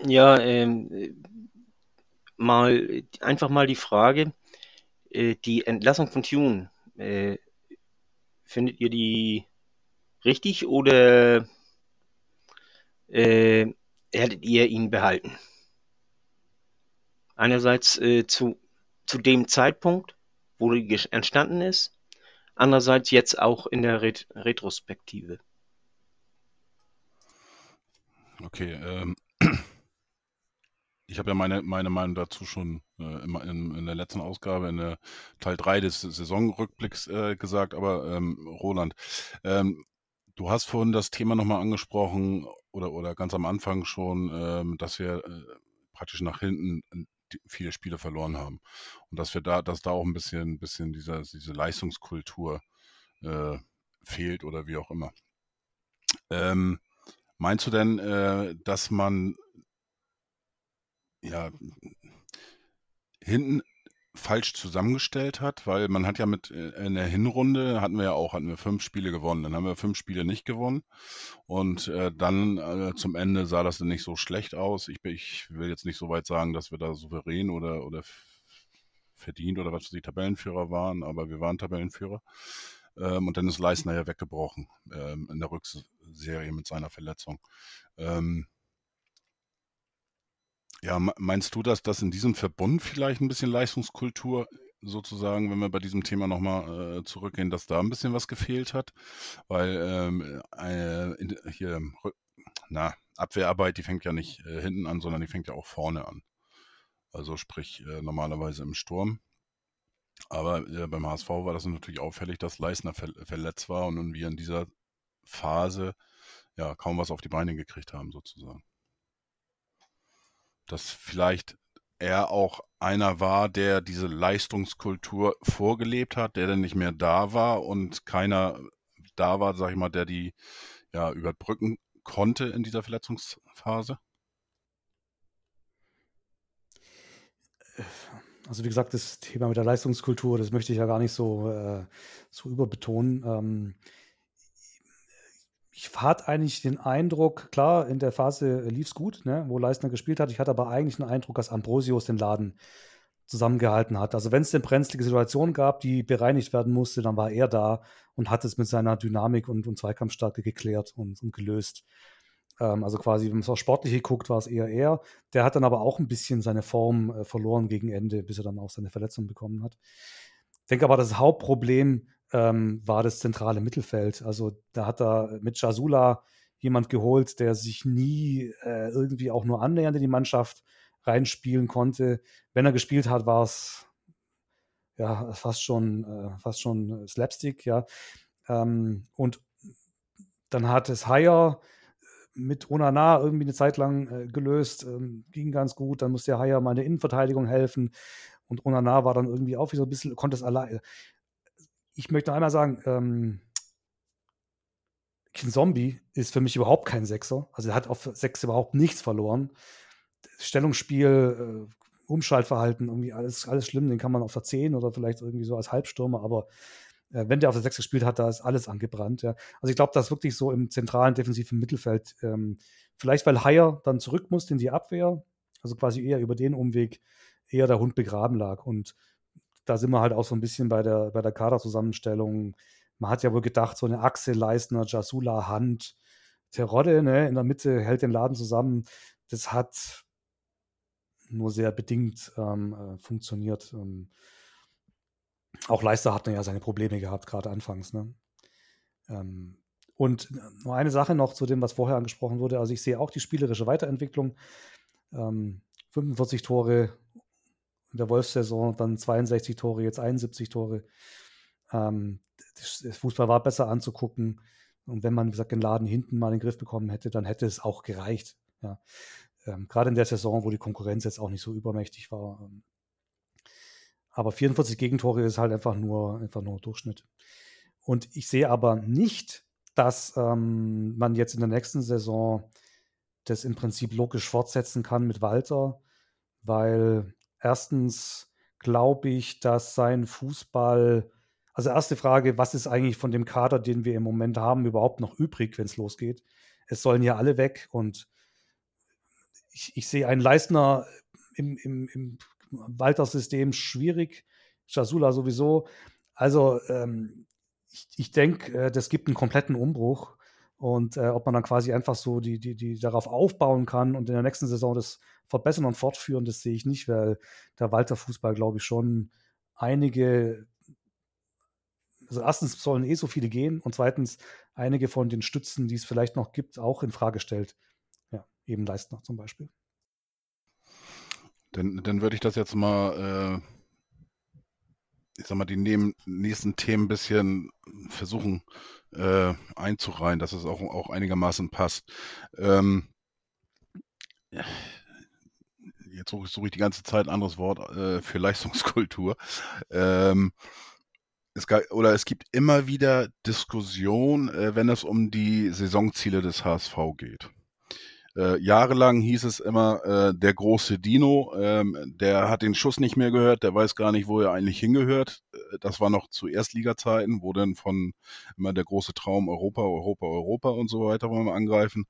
Ja, ähm, mal einfach mal die Frage, äh, die Entlassung von Tune, äh, findet ihr die richtig oder äh, hättet ihr ihn behalten? Einerseits äh, zu, zu dem Zeitpunkt, wo die entstanden ist, andererseits jetzt auch in der Ret Retrospektive.
Okay, ähm, ich habe ja meine, meine Meinung dazu schon äh, in, in, der letzten Ausgabe, in der Teil 3 des Saisonrückblicks äh, gesagt, aber ähm, Roland, ähm, du hast vorhin das Thema nochmal angesprochen oder, oder ganz am Anfang schon, ähm, dass wir äh, praktisch nach hinten äh, viele Spiele verloren haben und dass wir da, dass da auch ein bisschen, bisschen dieser, diese Leistungskultur äh, fehlt oder wie auch immer. Ähm, meinst du denn, äh, dass man ja, hinten falsch zusammengestellt hat, weil man hat ja mit äh, in der Hinrunde hatten wir ja auch, hatten wir fünf Spiele gewonnen. Dann haben wir fünf Spiele nicht gewonnen. Und äh, dann äh, zum Ende sah das dann nicht so schlecht aus. Ich, ich will jetzt nicht so weit sagen, dass wir da souverän oder, oder verdient oder was die Tabellenführer waren, aber wir waren Tabellenführer. Ähm, und dann ist Leisner ja weggebrochen ähm, in der Rückserie mit seiner Verletzung. Ähm, ja, meinst du, dass das in diesem Verbund vielleicht ein bisschen Leistungskultur sozusagen, wenn wir bei diesem Thema nochmal äh, zurückgehen, dass da ein bisschen was gefehlt hat? Weil ähm, äh, in, hier, na, Abwehrarbeit, die fängt ja nicht äh, hinten an, sondern die fängt ja auch vorne an. Also sprich äh, normalerweise im Sturm. Aber äh, beim HSV war das natürlich auffällig, dass Leisner ver verletzt war und wir in dieser Phase ja kaum was auf die Beine gekriegt haben, sozusagen dass vielleicht er auch einer war, der diese Leistungskultur vorgelebt hat, der dann nicht mehr da war und keiner da war, sag ich mal, der die ja überbrücken konnte in dieser Verletzungsphase?
Also wie gesagt, das Thema mit der Leistungskultur, das möchte ich ja gar nicht so, äh, so überbetonen. Ähm, ich hatte eigentlich den Eindruck, klar, in der Phase lief es gut, ne, wo Leistner gespielt hat. Ich hatte aber eigentlich den Eindruck, dass Ambrosius den Laden zusammengehalten hat. Also wenn es eine brenzlige Situation gab, die bereinigt werden musste, dann war er da und hat es mit seiner Dynamik und, und Zweikampfstärke geklärt und, und gelöst. Ähm, also quasi, wenn man so sportliche guckt, war es eher er. Der hat dann aber auch ein bisschen seine Form äh, verloren gegen Ende, bis er dann auch seine Verletzung bekommen hat. Ich denke aber, das Hauptproblem ähm, war das zentrale Mittelfeld. Also da hat er mit Jasula jemand geholt, der sich nie äh, irgendwie auch nur annähernd in die Mannschaft reinspielen konnte. Wenn er gespielt hat, war es ja fast schon, äh, fast schon Slapstick, ja. Ähm, und dann hat es Haier mit Onana irgendwie eine Zeit lang äh, gelöst, ähm, ging ganz gut. Dann musste Haier mal in der Innenverteidigung helfen. Und Onana war dann irgendwie auch wieder ein bisschen, konnte es allein, ich möchte einmal sagen, ähm, Zombie ist für mich überhaupt kein Sechser. Also er hat auf Sechs überhaupt nichts verloren. Stellungsspiel, äh, Umschaltverhalten, irgendwie alles, alles schlimm. Den kann man auf der 10 oder vielleicht irgendwie so als Halbstürmer, aber äh, wenn der auf der 6 gespielt hat, da ist alles angebrannt. Ja. Also ich glaube, dass wirklich so im zentralen defensiven Mittelfeld, ähm, vielleicht weil Haier dann zurück musste in die Abwehr, also quasi eher über den Umweg, eher der Hund begraben lag. Und da sind wir halt auch so ein bisschen bei der, bei der Kaderzusammenstellung. Man hat ja wohl gedacht, so eine Achse, Leistner, Jasula, Hand, Terodde ne, in der Mitte hält den Laden zusammen. Das hat nur sehr bedingt ähm, äh, funktioniert. Ähm, auch Leister hat ja seine Probleme gehabt, gerade anfangs. Ne? Ähm, und nur eine Sache noch zu dem, was vorher angesprochen wurde. Also ich sehe auch die spielerische Weiterentwicklung. 45 ähm, Tore in der Wolfsaison dann 62 Tore, jetzt 71 Tore. Ähm, Fußball war besser anzugucken. Und wenn man, wie gesagt, den Laden hinten mal in den Griff bekommen hätte, dann hätte es auch gereicht. Ja. Ähm, Gerade in der Saison, wo die Konkurrenz jetzt auch nicht so übermächtig war. Ähm. Aber 44 Gegentore ist halt einfach nur, einfach nur Durchschnitt. Und ich sehe aber nicht, dass ähm, man jetzt in der nächsten Saison das im Prinzip logisch fortsetzen kann mit Walter, weil Erstens glaube ich, dass sein Fußball, also erste Frage, was ist eigentlich von dem Kader, den wir im Moment haben, überhaupt noch übrig, wenn es losgeht? Es sollen ja alle weg und ich, ich sehe einen Leistner im, im, im Walter-System schwierig, Jasula sowieso. Also ähm, ich, ich denke, äh, das gibt einen kompletten Umbruch. Und äh, ob man dann quasi einfach so die, die, die darauf aufbauen kann und in der nächsten Saison das verbessern und fortführen, das sehe ich nicht, weil der Walter Fußball, glaube ich, schon einige, also erstens sollen eh so viele gehen und zweitens einige von den Stützen, die es vielleicht noch gibt, auch in Frage stellt. Ja, eben Leistner zum Beispiel.
Dann, dann würde ich das jetzt mal äh ich sag mal, die nächsten Themen ein bisschen versuchen äh, einzureihen, dass es auch, auch einigermaßen passt. Ähm, jetzt suche ich, die ganze Zeit ein anderes Wort äh, für Leistungskultur. Ähm, es gab, oder es gibt immer wieder Diskussion, äh, wenn es um die Saisonziele des HSV geht. Äh, jahrelang hieß es immer, äh, der große Dino, ähm, der hat den Schuss nicht mehr gehört, der weiß gar nicht, wo er eigentlich hingehört. Äh, das war noch zu Erstliga-Zeiten, wo dann von immer der große Traum Europa, Europa, Europa und so weiter wollen wir angreifen.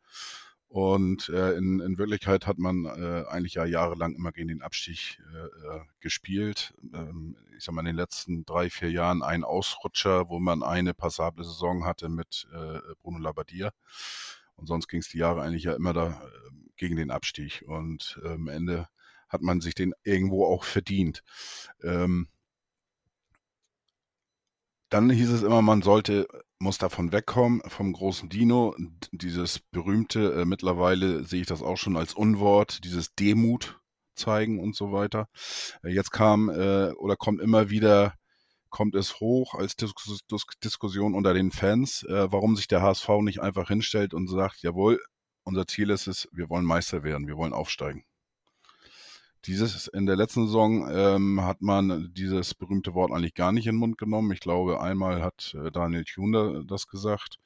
Und äh, in, in Wirklichkeit hat man äh, eigentlich ja jahrelang immer gegen den Abstieg äh, äh gespielt. Ähm, ich sag mal, in den letzten drei, vier Jahren ein Ausrutscher, wo man eine passable Saison hatte mit äh, Bruno Labbadia. Und sonst ging es die Jahre eigentlich ja immer da äh, gegen den Abstieg. Und äh, am Ende hat man sich den irgendwo auch verdient. Ähm, dann hieß es immer, man sollte, muss davon wegkommen, vom großen Dino. Dieses berühmte, äh, mittlerweile sehe ich das auch schon als Unwort, dieses Demut zeigen und so weiter. Äh, jetzt kam äh, oder kommt immer wieder kommt es hoch als Dis Dis Diskussion unter den Fans, äh, warum sich der HSV nicht einfach hinstellt und sagt, jawohl, unser Ziel ist es, wir wollen Meister werden, wir wollen aufsteigen. Dieses in der letzten Saison ähm, hat man dieses berühmte Wort eigentlich gar nicht in den Mund genommen. Ich glaube, einmal hat äh, Daniel Thune das gesagt.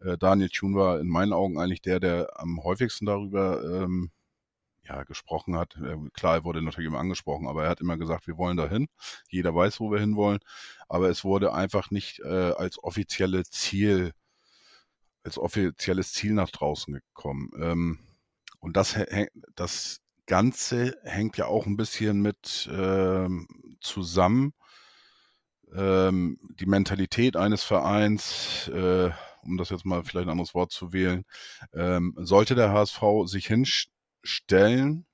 Äh, Daniel Thune war in meinen Augen eigentlich der, der am häufigsten darüber ähm, ja, gesprochen hat. Äh, klar, er wurde natürlich immer angesprochen, aber er hat immer gesagt, wir wollen dahin. Jeder weiß, wo wir hinwollen. Aber es wurde einfach nicht äh, als offizielle Ziel, als offizielles Ziel nach draußen gekommen. Ähm, und das, das Ganze hängt ja auch ein bisschen mit ähm, zusammen. Ähm, die Mentalität eines Vereins, äh, um das jetzt mal vielleicht ein anderes Wort zu wählen, ähm, sollte der HSV sich hinstellen, Stellen,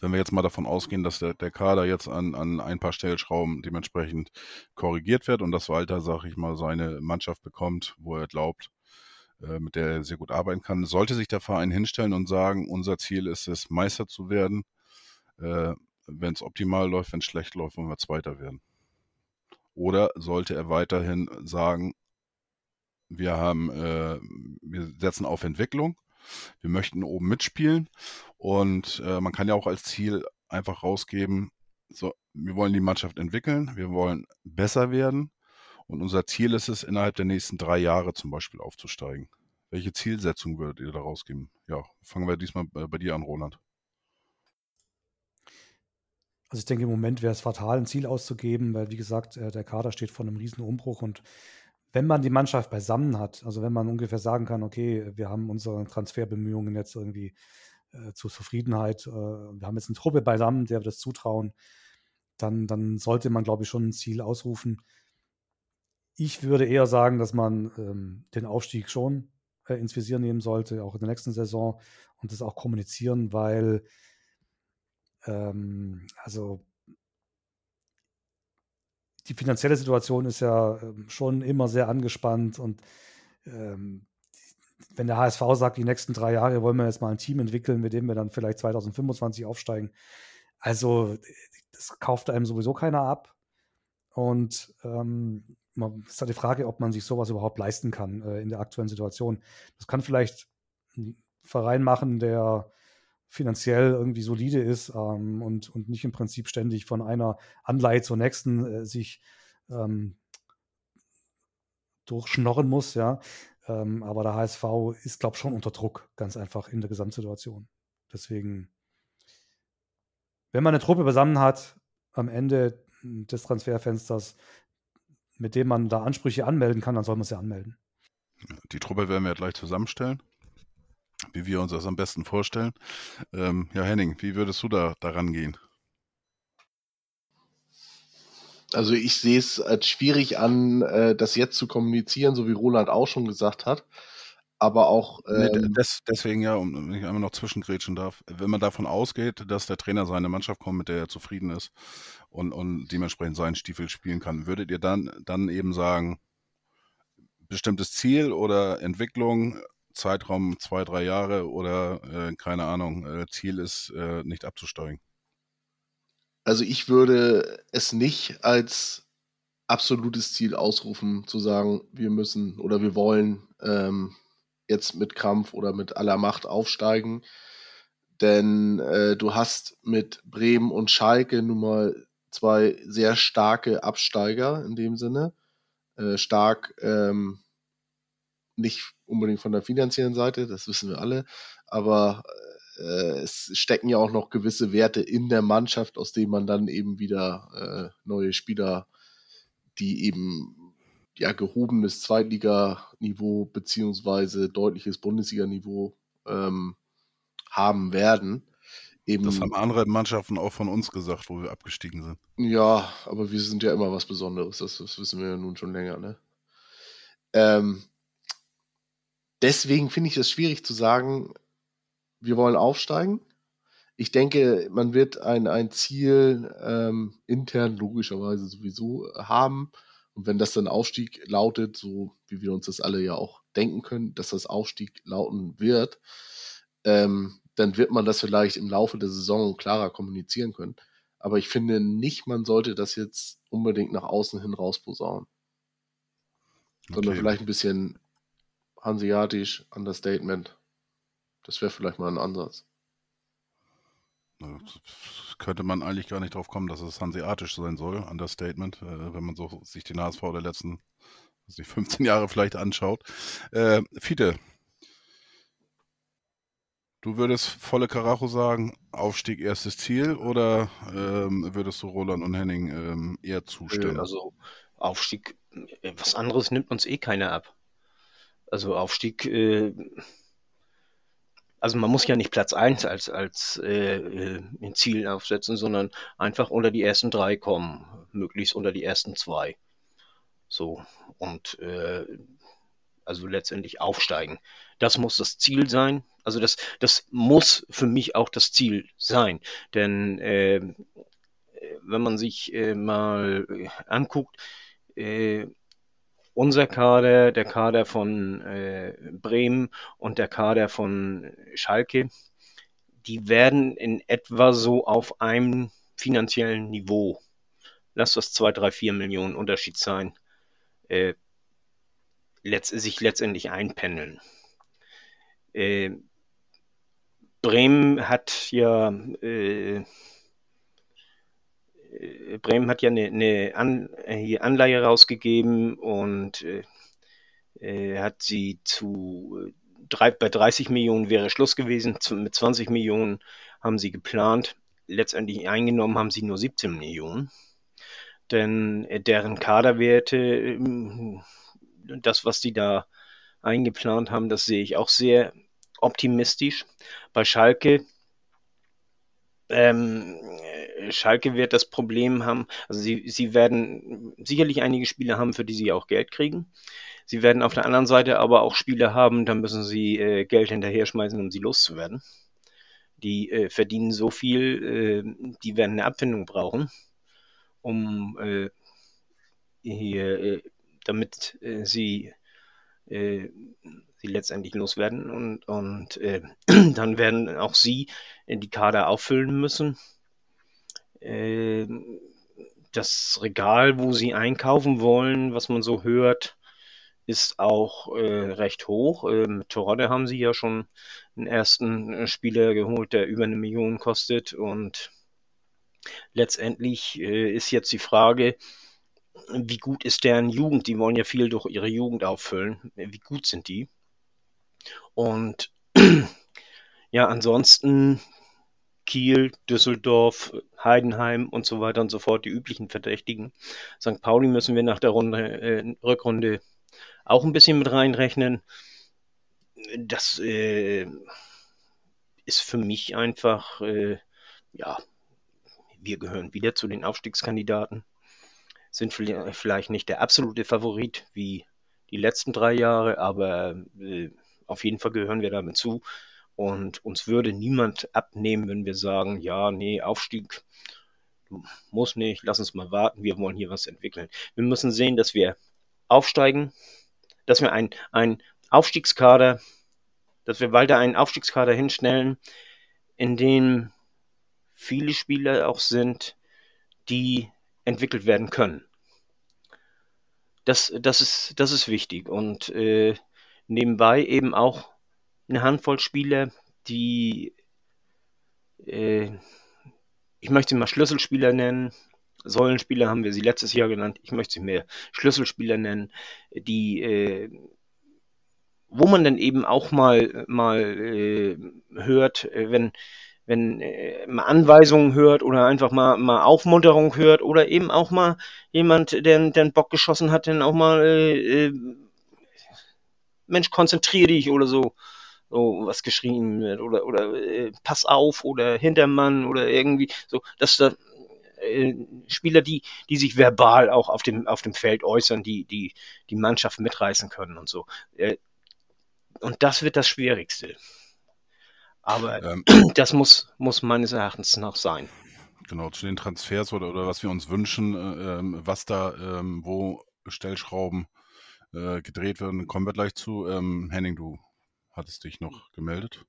wenn wir jetzt mal davon ausgehen, dass der, der Kader jetzt an, an ein paar Stellschrauben dementsprechend korrigiert wird und dass Walter, sag ich mal, seine Mannschaft bekommt, wo er glaubt, mit der er sehr gut arbeiten kann, sollte sich der Verein hinstellen und sagen, unser Ziel ist es, Meister zu werden. Äh, wenn es optimal läuft, wenn es schlecht läuft, wollen wir Zweiter werden. Oder sollte er weiterhin sagen, wir haben, äh, wir setzen auf Entwicklung wir möchten oben mitspielen und äh, man kann ja auch als Ziel einfach rausgeben, so, wir wollen die Mannschaft entwickeln, wir wollen besser werden und unser Ziel ist es, innerhalb der nächsten drei Jahre zum Beispiel aufzusteigen. Welche Zielsetzung würdet ihr da rausgeben? Ja, fangen wir diesmal bei dir an, Roland.
Also ich denke, im Moment wäre es fatal, ein Ziel auszugeben, weil wie gesagt, äh, der Kader steht vor einem riesen Umbruch und wenn man die Mannschaft beisammen hat, also wenn man ungefähr sagen kann, okay, wir haben unsere Transferbemühungen jetzt irgendwie äh, zur Zufriedenheit, äh, wir haben jetzt eine Truppe beisammen, der wir das zutrauen, dann, dann sollte man, glaube ich, schon ein Ziel ausrufen. Ich würde eher sagen, dass man ähm, den Aufstieg schon äh, ins Visier nehmen sollte, auch in der nächsten Saison und das auch kommunizieren, weil ähm, also die finanzielle Situation ist ja ähm, schon immer sehr angespannt und ähm, wenn der HSV sagt, die nächsten drei Jahre wollen wir jetzt mal ein Team entwickeln, mit dem wir dann vielleicht 2025 aufsteigen, also das kauft einem sowieso keiner ab. Und ähm, man ist halt die Frage, ob man sich sowas überhaupt leisten kann äh, in der aktuellen Situation. Das kann vielleicht ein Verein machen, der finanziell irgendwie solide ist ähm, und, und nicht im Prinzip ständig von einer Anleihe zur nächsten äh, sich ähm, durchschnorren muss, ja. Ähm, aber der HSV ist, glaube ich, schon unter Druck, ganz einfach in der Gesamtsituation. Deswegen, wenn man eine Truppe beisammen hat, am Ende des Transferfensters, mit dem man da Ansprüche anmelden kann, dann soll man sie anmelden.
Die Truppe werden wir ja gleich zusammenstellen wie wir uns das am besten vorstellen. Ähm, ja, Henning, wie würdest du da daran gehen?
Also ich sehe es als schwierig an, äh, das jetzt zu kommunizieren, so wie Roland auch schon gesagt hat. Aber auch.
Ähm, des, deswegen ja, um, wenn ich einmal noch zwischengrätschen darf, wenn man davon ausgeht, dass der Trainer seine Mannschaft kommt, mit der er zufrieden ist und, und dementsprechend seinen Stiefel spielen kann, würdet ihr dann, dann eben sagen, bestimmtes Ziel oder Entwicklung Zeitraum zwei, drei Jahre oder äh, keine Ahnung, äh, Ziel ist, äh, nicht abzusteigen?
Also ich würde es nicht als absolutes Ziel ausrufen, zu sagen, wir müssen oder wir wollen ähm, jetzt mit Krampf oder mit aller Macht aufsteigen. Denn äh, du hast mit Bremen und Schalke nun mal zwei sehr starke Absteiger in dem Sinne. Äh, stark ähm, nicht unbedingt von der finanziellen Seite, das wissen wir alle, aber äh, es stecken ja auch noch gewisse Werte in der Mannschaft, aus denen man dann eben wieder äh, neue Spieler, die eben ja gehobenes Zweitliganiveau beziehungsweise deutliches Bundesliganiveau ähm, haben werden.
Eben, das haben andere Mannschaften auch von uns gesagt, wo wir abgestiegen sind.
Ja, aber wir sind ja immer was Besonderes, das, das wissen wir ja nun schon länger. Ne? Ähm, deswegen finde ich es schwierig zu sagen, wir wollen aufsteigen. Ich denke, man wird ein, ein Ziel ähm, intern logischerweise sowieso haben. Und wenn das dann Aufstieg lautet, so wie wir uns das alle ja auch denken können, dass das Aufstieg lauten wird, ähm, dann wird man das vielleicht im Laufe der Saison klarer kommunizieren können. Aber ich finde nicht, man sollte das jetzt unbedingt nach außen hin rausposaunen. Okay. Sondern vielleicht ein bisschen hanseatisch, Understatement. Das wäre vielleicht mal ein Ansatz.
Könnte man eigentlich gar nicht drauf kommen, dass es hanseatisch sein soll, Understatement, äh, wenn man so sich den HSV der letzten also 15 Jahre vielleicht anschaut. Äh, Fiete, du würdest volle Karacho sagen, Aufstieg erstes Ziel oder ähm, würdest du Roland und Henning ähm, eher zustimmen?
Also Aufstieg, äh, was anderes nimmt uns eh keiner ab. Also Aufstieg, äh, also man muss ja nicht Platz 1 als, als äh, äh, Ziel aufsetzen, sondern einfach unter die ersten drei kommen, möglichst unter die ersten zwei. So, und äh, also letztendlich aufsteigen. Das muss das Ziel sein. Also das, das muss für mich auch das Ziel sein. Denn äh, wenn man sich äh, mal anguckt, äh, unser Kader, der Kader von äh, Bremen und der Kader von Schalke, die werden in etwa so auf einem finanziellen Niveau, lass das 2, 3, 4 Millionen Unterschied sein, äh, letzt, sich letztendlich einpendeln. Äh, Bremen hat ja äh, Bremen hat ja eine, eine An Anleihe rausgegeben und äh, äh hat sie zu drei, bei 30 Millionen wäre Schluss gewesen. Zu, mit 20 Millionen haben sie geplant. Letztendlich eingenommen haben sie nur 17 Millionen. Denn äh, deren Kaderwerte, ähm, das, was die da eingeplant haben, das sehe ich auch sehr optimistisch. Bei Schalke ähm, Schalke wird das Problem haben, also sie, sie werden sicherlich einige Spieler haben, für die sie auch Geld kriegen. Sie werden auf der anderen Seite aber auch Spieler haben, da müssen sie äh, Geld hinterher schmeißen, um sie loszuwerden. Die äh, verdienen so viel, äh, die werden eine Abfindung brauchen, um äh, hier, äh, damit äh, sie sie letztendlich loswerden und, und dann werden auch sie die Kader auffüllen müssen ähm, das Regal, wo sie einkaufen wollen, was man so hört, ist auch äh, recht hoch. Äh, mit Torode haben sie ja schon einen ersten äh, Spieler geholt, der über eine Million kostet. Und letztendlich äh, ist jetzt die Frage, wie gut ist deren Jugend? Die wollen ja viel durch ihre Jugend auffüllen. Wie gut sind die? Und ja, ansonsten Kiel, Düsseldorf, Heidenheim und so weiter und so fort, die üblichen Verdächtigen. St. Pauli müssen wir nach der Runde, äh, Rückrunde auch ein bisschen mit reinrechnen. Das äh, ist für mich einfach, äh, ja, wir gehören wieder zu den Aufstiegskandidaten, sind vielleicht nicht der absolute Favorit wie die letzten drei Jahre, aber äh, auf jeden Fall gehören wir damit zu. Und uns würde niemand abnehmen, wenn wir sagen, ja, nee, Aufstieg muss nicht, lass uns mal warten, wir wollen hier was entwickeln. Wir müssen sehen, dass wir aufsteigen, dass wir ein, ein Aufstiegskader, dass wir weiter einen Aufstiegskader hinstellen, in dem viele Spieler auch sind, die entwickelt werden können. Das, das, ist, das ist wichtig und äh, nebenbei eben auch eine Handvoll Spieler, die, äh, ich möchte mal Schlüsselspieler nennen. Säulenspieler haben wir sie letztes Jahr genannt. Ich möchte sie mehr Schlüsselspieler nennen, die äh, wo man dann eben auch mal, mal äh, hört, äh, wenn, wenn äh, man Anweisungen hört oder einfach mal, mal Aufmunterung hört oder eben auch mal jemand, der, der einen Bock geschossen hat, dann auch mal, äh, äh, Mensch, konzentrier dich oder so, so was geschrien wird oder, oder äh, pass auf oder Hintermann oder irgendwie so, dass da äh, Spieler, die, die sich verbal auch auf dem, auf dem Feld äußern, die, die die Mannschaft mitreißen können und so. Äh, und das wird das Schwierigste. Aber ähm, das muss, muss meines Erachtens noch sein.
Genau, zu den Transfers oder, oder was wir uns wünschen, äh, ähm, was da, ähm, wo Stellschrauben äh, gedreht werden, kommen wir gleich zu. Ähm, Henning, du hattest dich noch gemeldet.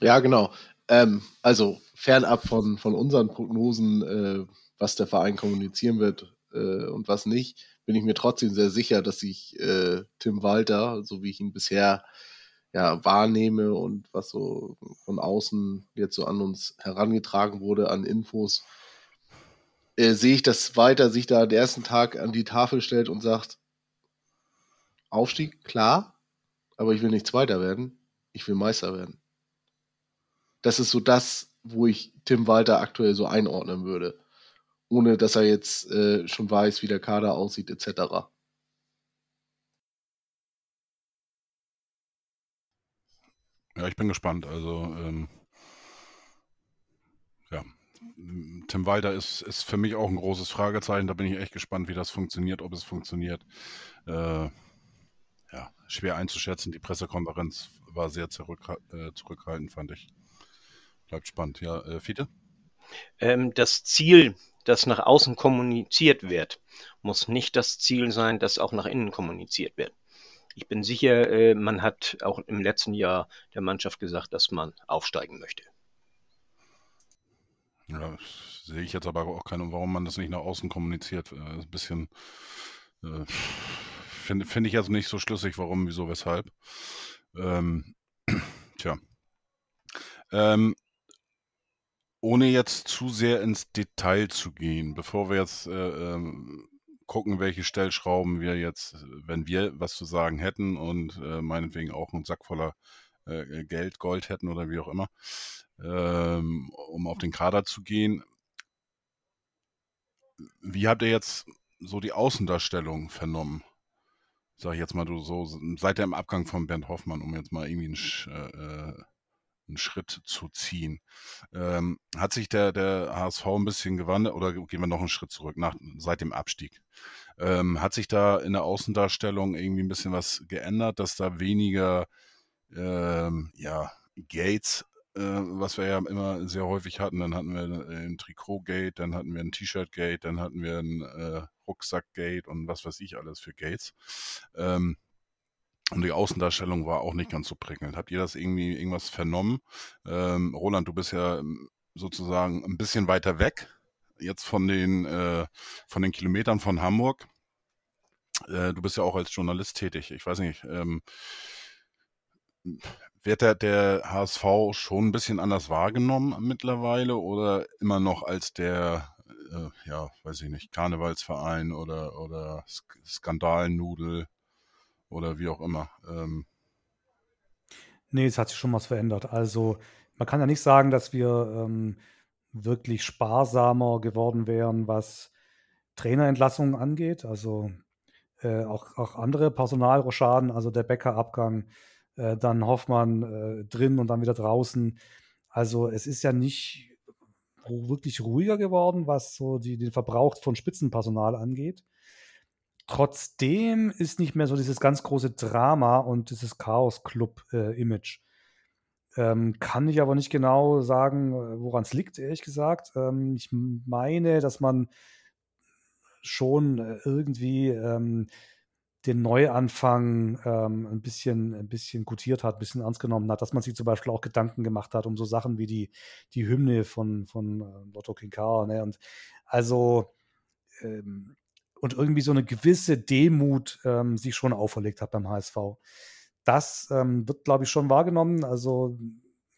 Ja, genau. Ähm, also fernab von, von unseren Prognosen, äh, was der Verein kommunizieren wird äh, und was nicht, bin ich mir trotzdem sehr sicher, dass sich äh, Tim Walter, so wie ich ihn bisher ja, wahrnehme und was so von außen jetzt so an uns herangetragen wurde an Infos, äh, sehe ich, dass Walter sich da den ersten Tag an die Tafel stellt und sagt, Aufstieg, klar, aber ich will nicht Zweiter werden, ich will Meister werden. Das ist so das, wo ich Tim Walter aktuell so einordnen würde ohne dass er jetzt äh, schon weiß, wie der Kader aussieht, etc.
Ja, ich bin gespannt. Also, ähm, Tim Walter ist, ist für mich auch ein großes Fragezeichen. Da bin ich echt gespannt, wie das funktioniert, ob es funktioniert. Äh, ja, schwer einzuschätzen. Die Pressekonferenz war sehr zurück, äh, zurückhaltend, fand ich. Bleibt spannend. Ja, äh, Fiete?
Ähm, das Ziel das nach außen kommuniziert wird, muss nicht das Ziel sein, das auch nach innen kommuniziert wird. Ich bin sicher, äh, man hat auch im letzten Jahr der Mannschaft gesagt, dass man aufsteigen möchte.
Ja, sehe ich jetzt aber auch keine, warum man das nicht nach außen kommuniziert. Äh, ein bisschen äh, finde find ich also nicht so schlüssig, warum, wieso, weshalb. Ähm, tja. Ähm, ohne jetzt zu sehr ins Detail zu gehen, bevor wir jetzt äh, ähm, gucken, welche Stellschrauben wir jetzt, wenn wir was zu sagen hätten und äh, meinetwegen auch einen Sack voller äh, Geld, Gold hätten oder wie auch immer, ähm, um auf den Kader zu gehen. Wie habt ihr jetzt so die Außendarstellung vernommen? Sag ich jetzt mal so, seit dem Abgang von Bernd Hoffmann, um jetzt mal irgendwie ein äh, äh einen Schritt zu ziehen. Ähm, hat sich der, der HSV ein bisschen gewandelt oder gehen wir noch einen Schritt zurück nach, seit dem Abstieg? Ähm, hat sich da in der Außendarstellung irgendwie ein bisschen was geändert, dass da weniger ähm, ja, Gates, äh, was wir ja immer sehr häufig hatten, dann hatten wir ein Trikot-Gate, dann hatten wir ein T-Shirt-Gate, dann hatten wir ein äh, Rucksack-Gate und was weiß ich alles für Gates. Ähm, und die Außendarstellung war auch nicht ganz so prickelnd. Habt ihr das irgendwie irgendwas vernommen? Ähm, Roland, du bist ja ähm, sozusagen ein bisschen weiter weg jetzt von den äh, von den Kilometern von Hamburg. Äh, du bist ja auch als Journalist tätig. Ich weiß nicht, ähm, wird der, der HSV schon ein bisschen anders wahrgenommen mittlerweile oder immer noch als der äh, ja, weiß ich nicht, Karnevalsverein oder, oder Skandalnudel oder wie auch immer. Ähm.
Nee, es hat sich schon was verändert. Also man kann ja nicht sagen, dass wir ähm, wirklich sparsamer geworden wären, was Trainerentlassungen angeht. Also äh, auch, auch andere Personalroschaden, also der Bäckerabgang, äh, dann Hoffmann äh, drin und dann wieder draußen. Also es ist ja nicht wirklich ruhiger geworden, was so die, den Verbrauch von Spitzenpersonal angeht. Trotzdem ist nicht mehr so dieses ganz große Drama und dieses Chaos-Club-Image. Ähm, kann ich aber nicht genau sagen, woran es liegt, ehrlich gesagt. Ähm, ich meine, dass man schon äh, irgendwie ähm, den Neuanfang ähm, ein, bisschen, ein bisschen gutiert hat, ein bisschen ernst genommen hat, dass man sich zum Beispiel auch Gedanken gemacht hat um so Sachen wie die, die Hymne von, von äh, Lotto King K. Ne? Und also ähm, und irgendwie so eine gewisse Demut ähm, sich schon auferlegt hat beim HSV. Das ähm, wird, glaube ich, schon wahrgenommen. Also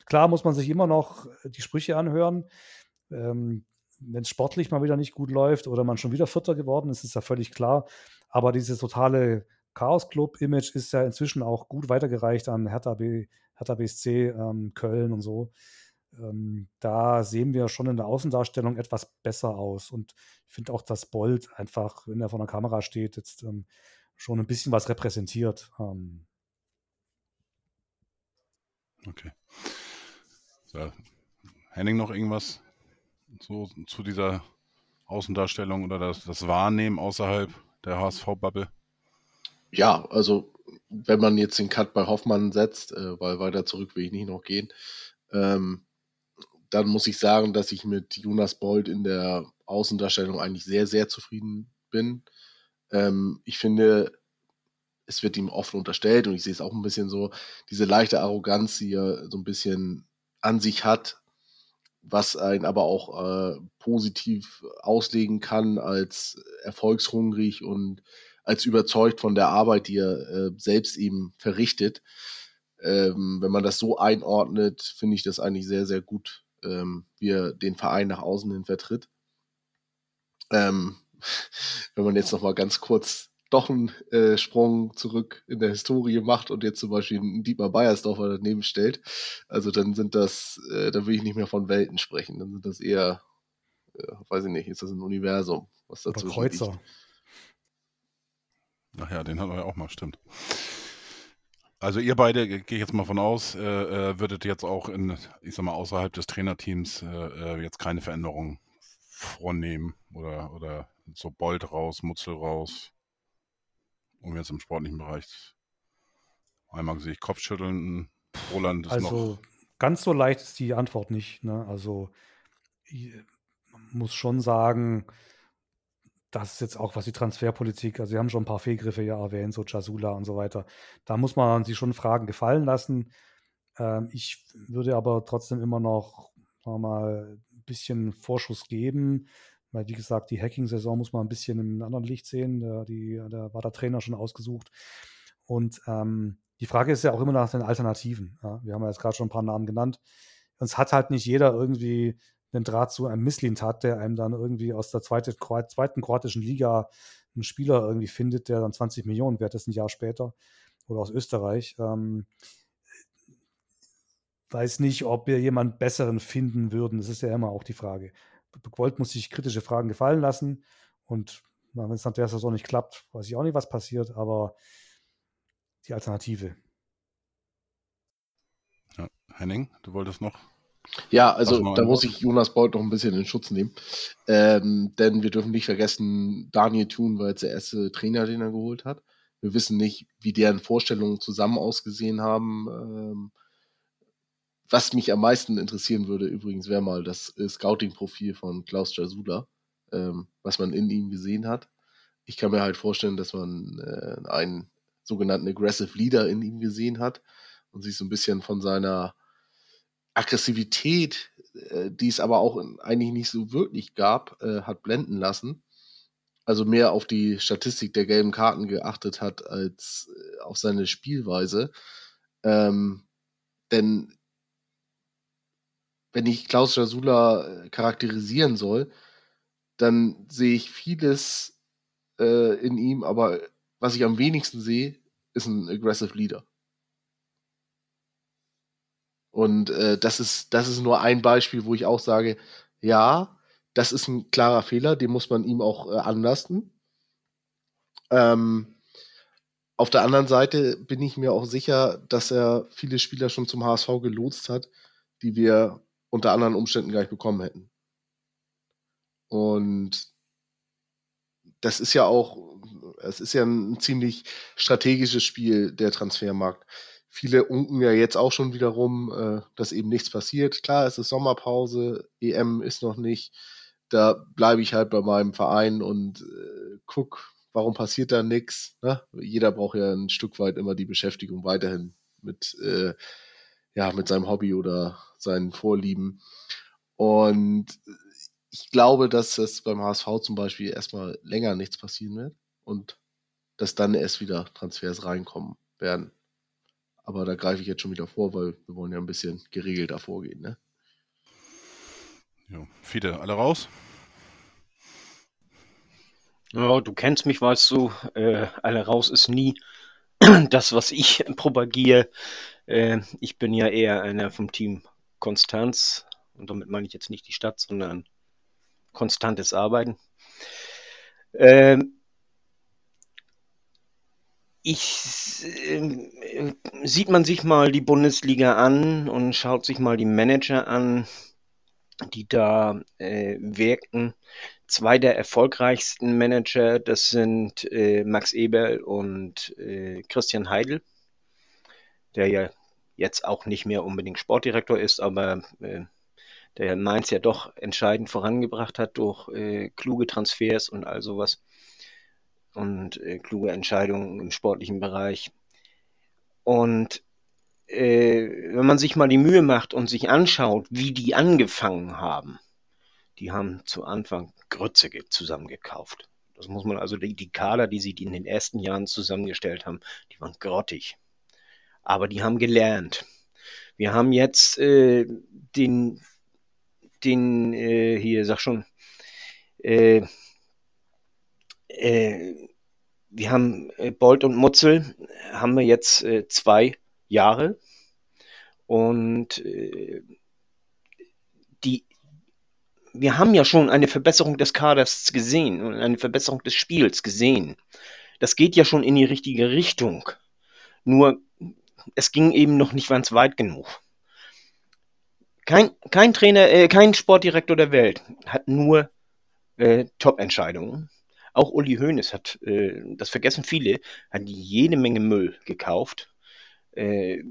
klar muss man sich immer noch die Sprüche anhören. Ähm, Wenn es sportlich mal wieder nicht gut läuft oder man schon wieder Vierter geworden ist, ist ja völlig klar. Aber diese totale Chaos Club-Image ist ja inzwischen auch gut weitergereicht an Hertha, B, Hertha BSC, ähm, Köln und so. Ähm, da sehen wir schon in der Außendarstellung etwas besser aus. Und ich finde auch, dass Bold einfach, wenn er vor der Kamera steht, jetzt ähm, schon ein bisschen was repräsentiert. Ähm.
Okay. So. Henning noch irgendwas so zu dieser Außendarstellung oder das, das Wahrnehmen außerhalb der HSV-Bubble?
Ja, also wenn man jetzt den Cut bei Hoffmann setzt, äh, weil weiter zurück will ich nicht noch gehen, ähm, dann muss ich sagen, dass ich mit Jonas Bold in der Außendarstellung eigentlich sehr, sehr zufrieden bin. Ähm, ich finde, es wird ihm oft unterstellt und ich sehe es auch ein bisschen so, diese leichte Arroganz, die er so ein bisschen an sich hat, was einen aber auch äh, positiv auslegen kann als erfolgshungrig und als überzeugt von der Arbeit, die er äh, selbst eben verrichtet. Ähm, wenn man das so einordnet, finde ich das eigentlich sehr, sehr gut, ähm, wie er den Verein nach außen hin vertritt. Ähm, wenn man jetzt noch mal ganz kurz doch einen äh, Sprung zurück in der Historie macht und jetzt zum Beispiel einen Dietmar Beiersdorfer daneben stellt, also dann sind das, äh, da will ich nicht mehr von Welten sprechen, dann sind das eher, äh, weiß ich nicht, ist das ein Universum,
was dazu Oder Kreuzer. Liegt.
Ach ja, den hatten wir ja auch mal, stimmt. Also ihr beide, gehe ich jetzt mal von aus, äh, äh, würdet jetzt auch in, ich sag mal, außerhalb des Trainerteams äh, jetzt keine Veränderungen vornehmen oder, oder so Bolt raus, Mutzel raus, um jetzt im sportlichen Bereich. Einmal sehe ich Kopfschütteln, Roland ist
also,
noch.
Ganz so leicht ist die Antwort nicht. Ne? Also man muss schon sagen, das ist jetzt auch was die Transferpolitik, also Sie haben schon ein paar Fehlgriffe ja erwähnt, so Jasula und so weiter. Da muss man sich schon Fragen gefallen lassen. Ähm, ich würde aber trotzdem immer noch mal, ein bisschen Vorschuss geben, weil, wie gesagt, die Hacking-Saison muss man ein bisschen im anderen Licht sehen. Da, die, da war der Trainer schon ausgesucht. Und ähm, die Frage ist ja auch immer nach den Alternativen. Ja? Wir haben ja jetzt gerade schon ein paar Namen genannt. Es hat halt nicht jeder irgendwie einen Draht zu einem Misslint hat, der einem dann irgendwie aus der zweite, zweiten kroatischen Liga einen Spieler irgendwie findet, der dann 20 Millionen wert ist ein Jahr später oder aus Österreich. Ähm, weiß nicht, ob wir jemanden besseren finden würden. Das ist ja immer auch die Frage. Bolt muss sich kritische Fragen gefallen lassen. Und wenn es nach der Saison nicht klappt, weiß ich auch nicht, was passiert, aber die Alternative.
Ja, Henning, du wolltest noch.
Ja, also da muss ich Jonas Bolt noch ein bisschen in Schutz nehmen. Ähm, denn wir dürfen nicht vergessen, Daniel Thun war jetzt der erste Trainer, den er geholt hat. Wir wissen nicht, wie deren Vorstellungen zusammen ausgesehen haben. Ähm, was mich am meisten interessieren würde, übrigens, wäre mal das äh, Scouting-Profil von Klaus Jasula, ähm, was man in ihm gesehen hat. Ich kann mir halt vorstellen, dass man äh, einen sogenannten Aggressive Leader in ihm gesehen hat und sich so ein bisschen von seiner Aggressivität, äh, die es aber auch eigentlich nicht so wirklich gab, äh, hat blenden lassen. Also mehr auf die Statistik der gelben Karten geachtet hat als äh, auf seine Spielweise. Ähm, denn wenn ich Klaus Jasula äh, charakterisieren soll, dann sehe ich vieles äh, in ihm, aber was ich am wenigsten sehe, ist ein aggressive Leader. Und äh, das ist das ist nur ein Beispiel, wo ich auch sage, ja, das ist ein klarer Fehler, den muss man ihm auch äh, anlasten. Ähm, auf der anderen Seite bin ich mir auch sicher, dass er viele Spieler schon zum HSV gelotst hat, die wir unter anderen Umständen gar nicht bekommen hätten. Und das ist ja auch, es ist ja ein ziemlich strategisches Spiel, der Transfermarkt. Viele unken ja jetzt auch schon wiederum, äh, dass eben nichts passiert. Klar, es ist Sommerpause, EM ist noch nicht. Da bleibe ich halt bei meinem Verein und äh, guck, warum passiert da nichts. Ne? Jeder braucht ja ein Stück weit immer die Beschäftigung weiterhin mit, äh, ja, mit seinem Hobby oder seinen Vorlieben. Und ich glaube, dass es beim HSV zum Beispiel erstmal länger nichts passieren wird und dass dann erst wieder Transfers reinkommen werden. Aber da greife ich jetzt schon wieder vor, weil wir wollen ja ein bisschen geregelter vorgehen. Ne?
Jo. Fiete, alle raus?
Ja, du kennst mich, weißt du, äh, alle raus ist nie das, was ich propagiere. Äh, ich bin ja eher einer vom Team Konstanz und damit meine ich jetzt nicht die Stadt, sondern konstantes Arbeiten. Ähm, ich, äh, sieht man sich mal die Bundesliga an und schaut sich mal die Manager an, die da äh, wirken. Zwei der erfolgreichsten Manager, das sind äh, Max Eberl und äh, Christian Heidel, der ja jetzt auch nicht mehr unbedingt Sportdirektor ist, aber äh, der Mainz ja doch entscheidend vorangebracht hat durch äh, kluge Transfers und all sowas und äh, kluge Entscheidungen im sportlichen Bereich. Und äh, wenn man sich mal die Mühe macht und sich anschaut, wie die angefangen haben, die haben zu Anfang Grütze zusammengekauft. Das muss man also, die, die Kader, die sie in den ersten Jahren zusammengestellt haben, die waren grottig. Aber die haben gelernt. Wir haben jetzt äh, den, den äh, hier, sag schon, äh, äh, wir haben äh, Bolt und Mutzel, haben wir jetzt äh, zwei Jahre und die, wir haben ja schon eine Verbesserung des Kaders gesehen und eine Verbesserung des Spiels gesehen. Das geht ja schon in die richtige Richtung. Nur es ging eben noch nicht ganz weit genug. Kein, kein Trainer, äh, kein Sportdirektor der Welt hat nur äh, Top-Entscheidungen. Auch Uli Hoeneß hat, äh, das vergessen viele, hat jede Menge Müll gekauft. Äh,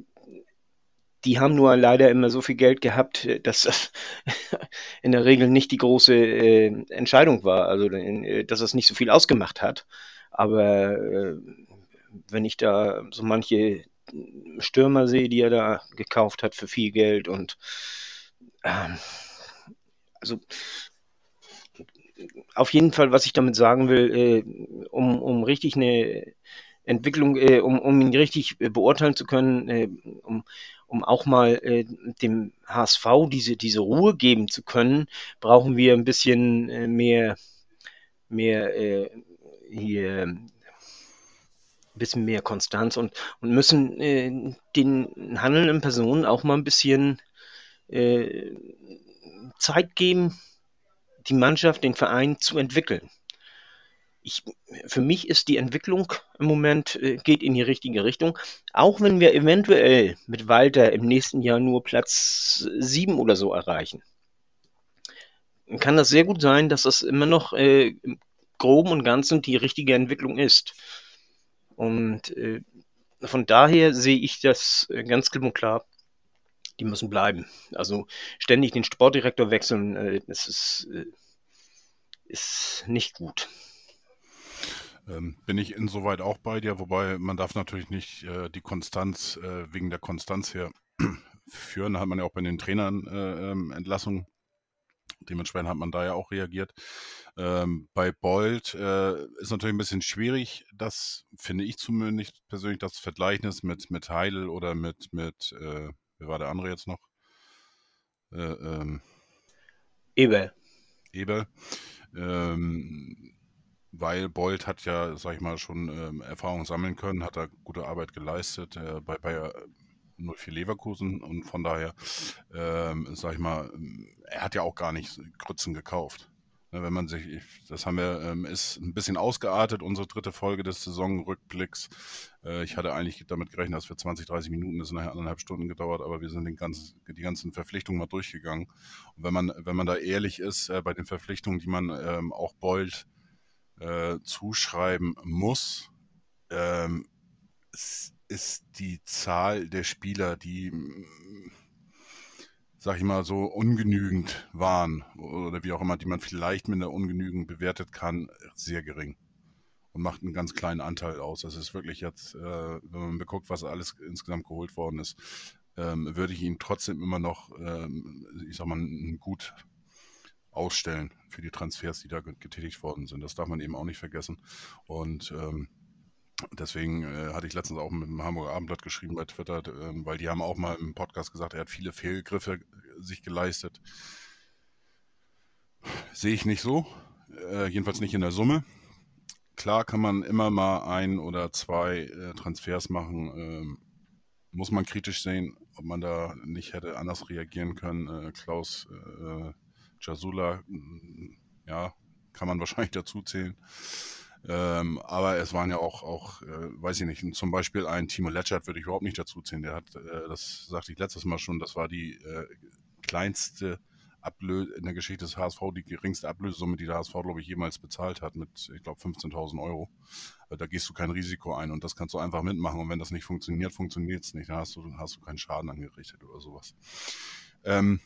die haben nur leider immer so viel Geld gehabt, dass das in der Regel nicht die große äh, Entscheidung war, also äh, dass es nicht so viel ausgemacht hat. Aber äh, wenn ich da so manche Stürmer sehe, die er da gekauft hat für viel Geld und ähm, also auf jeden Fall, was ich damit sagen will, äh, um, um richtig eine Entwicklung, äh, um, um ihn richtig beurteilen zu können, äh, um, um auch mal äh, dem HSV diese, diese Ruhe geben zu können, brauchen wir ein bisschen äh, mehr, mehr äh, hier bisschen mehr Konstanz und, und müssen äh, den handelnden Personen auch mal ein bisschen äh, Zeit geben, die Mannschaft, den Verein zu entwickeln. Ich, für mich ist die Entwicklung im Moment äh, geht in die richtige Richtung. Auch wenn wir eventuell mit Walter im nächsten Jahr nur Platz 7 oder so erreichen, kann das sehr gut sein, dass das immer noch äh, im Groben und Ganzen die richtige Entwicklung ist. Und äh, von daher sehe ich das äh, ganz klipp und klar die müssen bleiben. Also ständig den Sportdirektor wechseln, äh, das ist, äh, ist nicht gut.
Ähm, bin ich insoweit auch bei dir, wobei man darf natürlich nicht äh, die Konstanz äh, wegen der Konstanz her führen. Da hat man ja auch bei den Trainern äh, ähm, Entlassungen. Dementsprechend hat man da ja auch reagiert. Ähm, bei Bold äh, ist natürlich ein bisschen schwierig, das finde ich zumindest persönlich, das Vergleichnis mit, mit Heidel oder mit, mit äh, Wer war der andere jetzt noch? Äh, ähm,
Eber.
Eber. Ähm, weil Bolt hat ja, sag ich mal, schon ähm, Erfahrung sammeln können, hat da gute Arbeit geleistet äh, bei Bayer 04 Leverkusen und von daher, ähm, sag ich mal, er hat ja auch gar nicht Grützen gekauft. Ne, wenn man sich, das haben wir, ähm, ist ein bisschen ausgeartet, unsere dritte Folge des Saisonrückblicks. Äh, ich hatte eigentlich damit gerechnet, dass wir 20, 30 Minuten, das ist nachher anderthalb Stunden gedauert, aber wir sind den ganzen, die ganzen Verpflichtungen mal durchgegangen. Und wenn man, wenn man da ehrlich ist, äh, bei den Verpflichtungen, die man ähm, auch Bold äh, zuschreiben muss, ähm, ist die Zahl der Spieler, die sag ich mal, so ungenügend waren oder wie auch immer, die man vielleicht mit einer ungenügend bewertet kann, sehr gering. Und macht einen ganz kleinen Anteil aus. Das ist wirklich jetzt, äh, wenn man beguckt, was alles insgesamt geholt worden ist, ähm, würde ich ihn trotzdem immer noch, ähm, ich sag mal, gut ausstellen für die Transfers, die da getätigt worden sind. Das darf man eben auch nicht vergessen. Und ähm, Deswegen äh, hatte ich letztens auch mit dem Hamburger Abendblatt geschrieben bei Twitter, äh, weil die haben auch mal im Podcast gesagt, er hat viele Fehlgriffe äh, sich geleistet. Sehe ich nicht so, äh, jedenfalls nicht in der Summe. klar kann man immer mal ein oder zwei äh, Transfers machen. Ähm, muss man kritisch sehen, ob man da nicht hätte anders reagieren können. Äh, Klaus äh, Jasula, ja, kann man wahrscheinlich dazu zählen. Ähm, aber es waren ja auch, auch äh, weiß ich nicht, zum Beispiel ein Timo Letschert würde ich überhaupt nicht dazu zählen. Der hat, äh, das sagte ich letztes Mal schon, das war die äh, kleinste Ablöse in der Geschichte des HSV, die geringste Ablösesumme, die der HSV, glaube ich, jemals bezahlt hat, mit, ich glaube, 15.000 Euro. Äh, da gehst du kein Risiko ein und das kannst du einfach mitmachen. Und wenn das nicht funktioniert, funktioniert es nicht. Da hast du, hast du keinen Schaden angerichtet oder sowas. Ähm,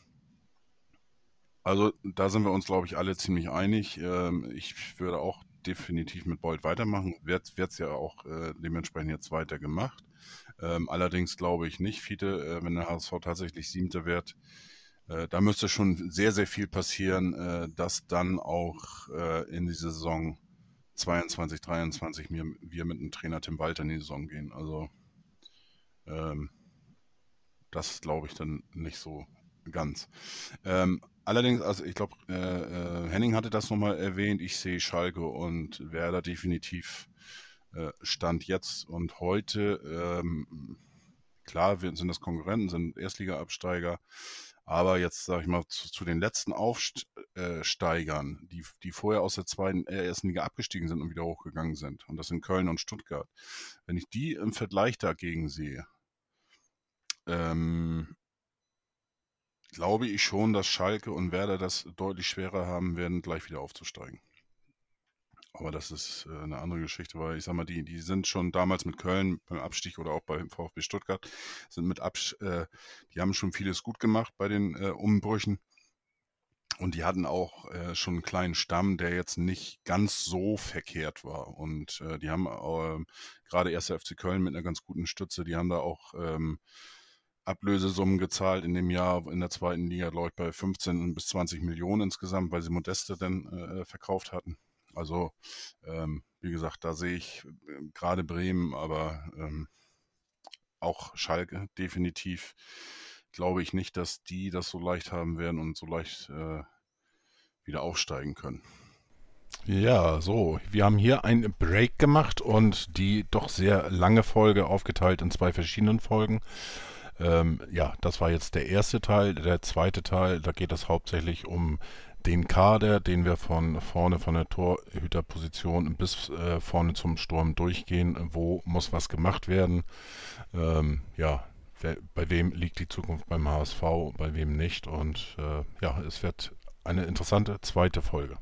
also da sind wir uns, glaube ich, alle ziemlich einig. Ähm, ich würde auch definitiv mit Bolt weitermachen. Wird es ja auch äh, dementsprechend jetzt weiter gemacht. Ähm, allerdings glaube ich nicht, Fiete, äh, wenn der HSV tatsächlich Siebter wird, äh, da müsste schon sehr, sehr viel passieren, äh, dass dann auch äh, in die Saison 22, 23 wir, wir mit dem Trainer Tim Walter in die Saison gehen. Also ähm, das glaube ich dann nicht so ganz. Ähm, allerdings, also ich glaube, äh, äh, Henning hatte das nochmal erwähnt, ich sehe Schalke und Werder definitiv äh, Stand jetzt und heute. Ähm, klar, wir sind das Konkurrenten, sind Erstliga-Absteiger, aber jetzt sage ich mal zu, zu den letzten Aufsteigern, die, die vorher aus der zweiten äh, ersten Liga abgestiegen sind und wieder hochgegangen sind, und das sind Köln und Stuttgart. Wenn ich die im Vergleich dagegen sehe, ähm, glaube ich schon, dass Schalke und Werder das deutlich schwerer haben werden, gleich wieder aufzusteigen. Aber das ist äh, eine andere Geschichte, weil ich sag mal, die, die sind schon damals mit Köln beim Abstieg oder auch beim VfB Stuttgart, sind mit Abs äh, die haben schon vieles gut gemacht bei den äh, Umbrüchen. Und die hatten auch äh, schon einen kleinen Stamm, der jetzt nicht ganz so verkehrt war. Und äh, die haben äh, gerade erst FC Köln mit einer ganz guten Stütze, die haben da auch ähm, Ablösesummen gezahlt in dem Jahr in der zweiten Liga, glaube ich, bei 15 bis 20 Millionen insgesamt, weil sie Modeste dann äh, verkauft hatten. Also, ähm, wie gesagt, da sehe ich äh, gerade Bremen, aber ähm, auch Schalke definitiv glaube ich nicht, dass die das so leicht haben werden und so leicht äh, wieder aufsteigen können.
Ja, so, wir haben hier einen Break gemacht und die doch sehr lange Folge aufgeteilt in zwei verschiedenen Folgen. Ähm, ja, das war jetzt der erste Teil. Der zweite Teil, da geht es hauptsächlich um den Kader, den wir von vorne von der Torhüterposition bis äh, vorne zum Sturm durchgehen. Wo muss was gemacht werden? Ähm, ja, wer, bei wem liegt die Zukunft beim HSV, bei wem nicht? Und äh, ja, es wird eine interessante zweite Folge.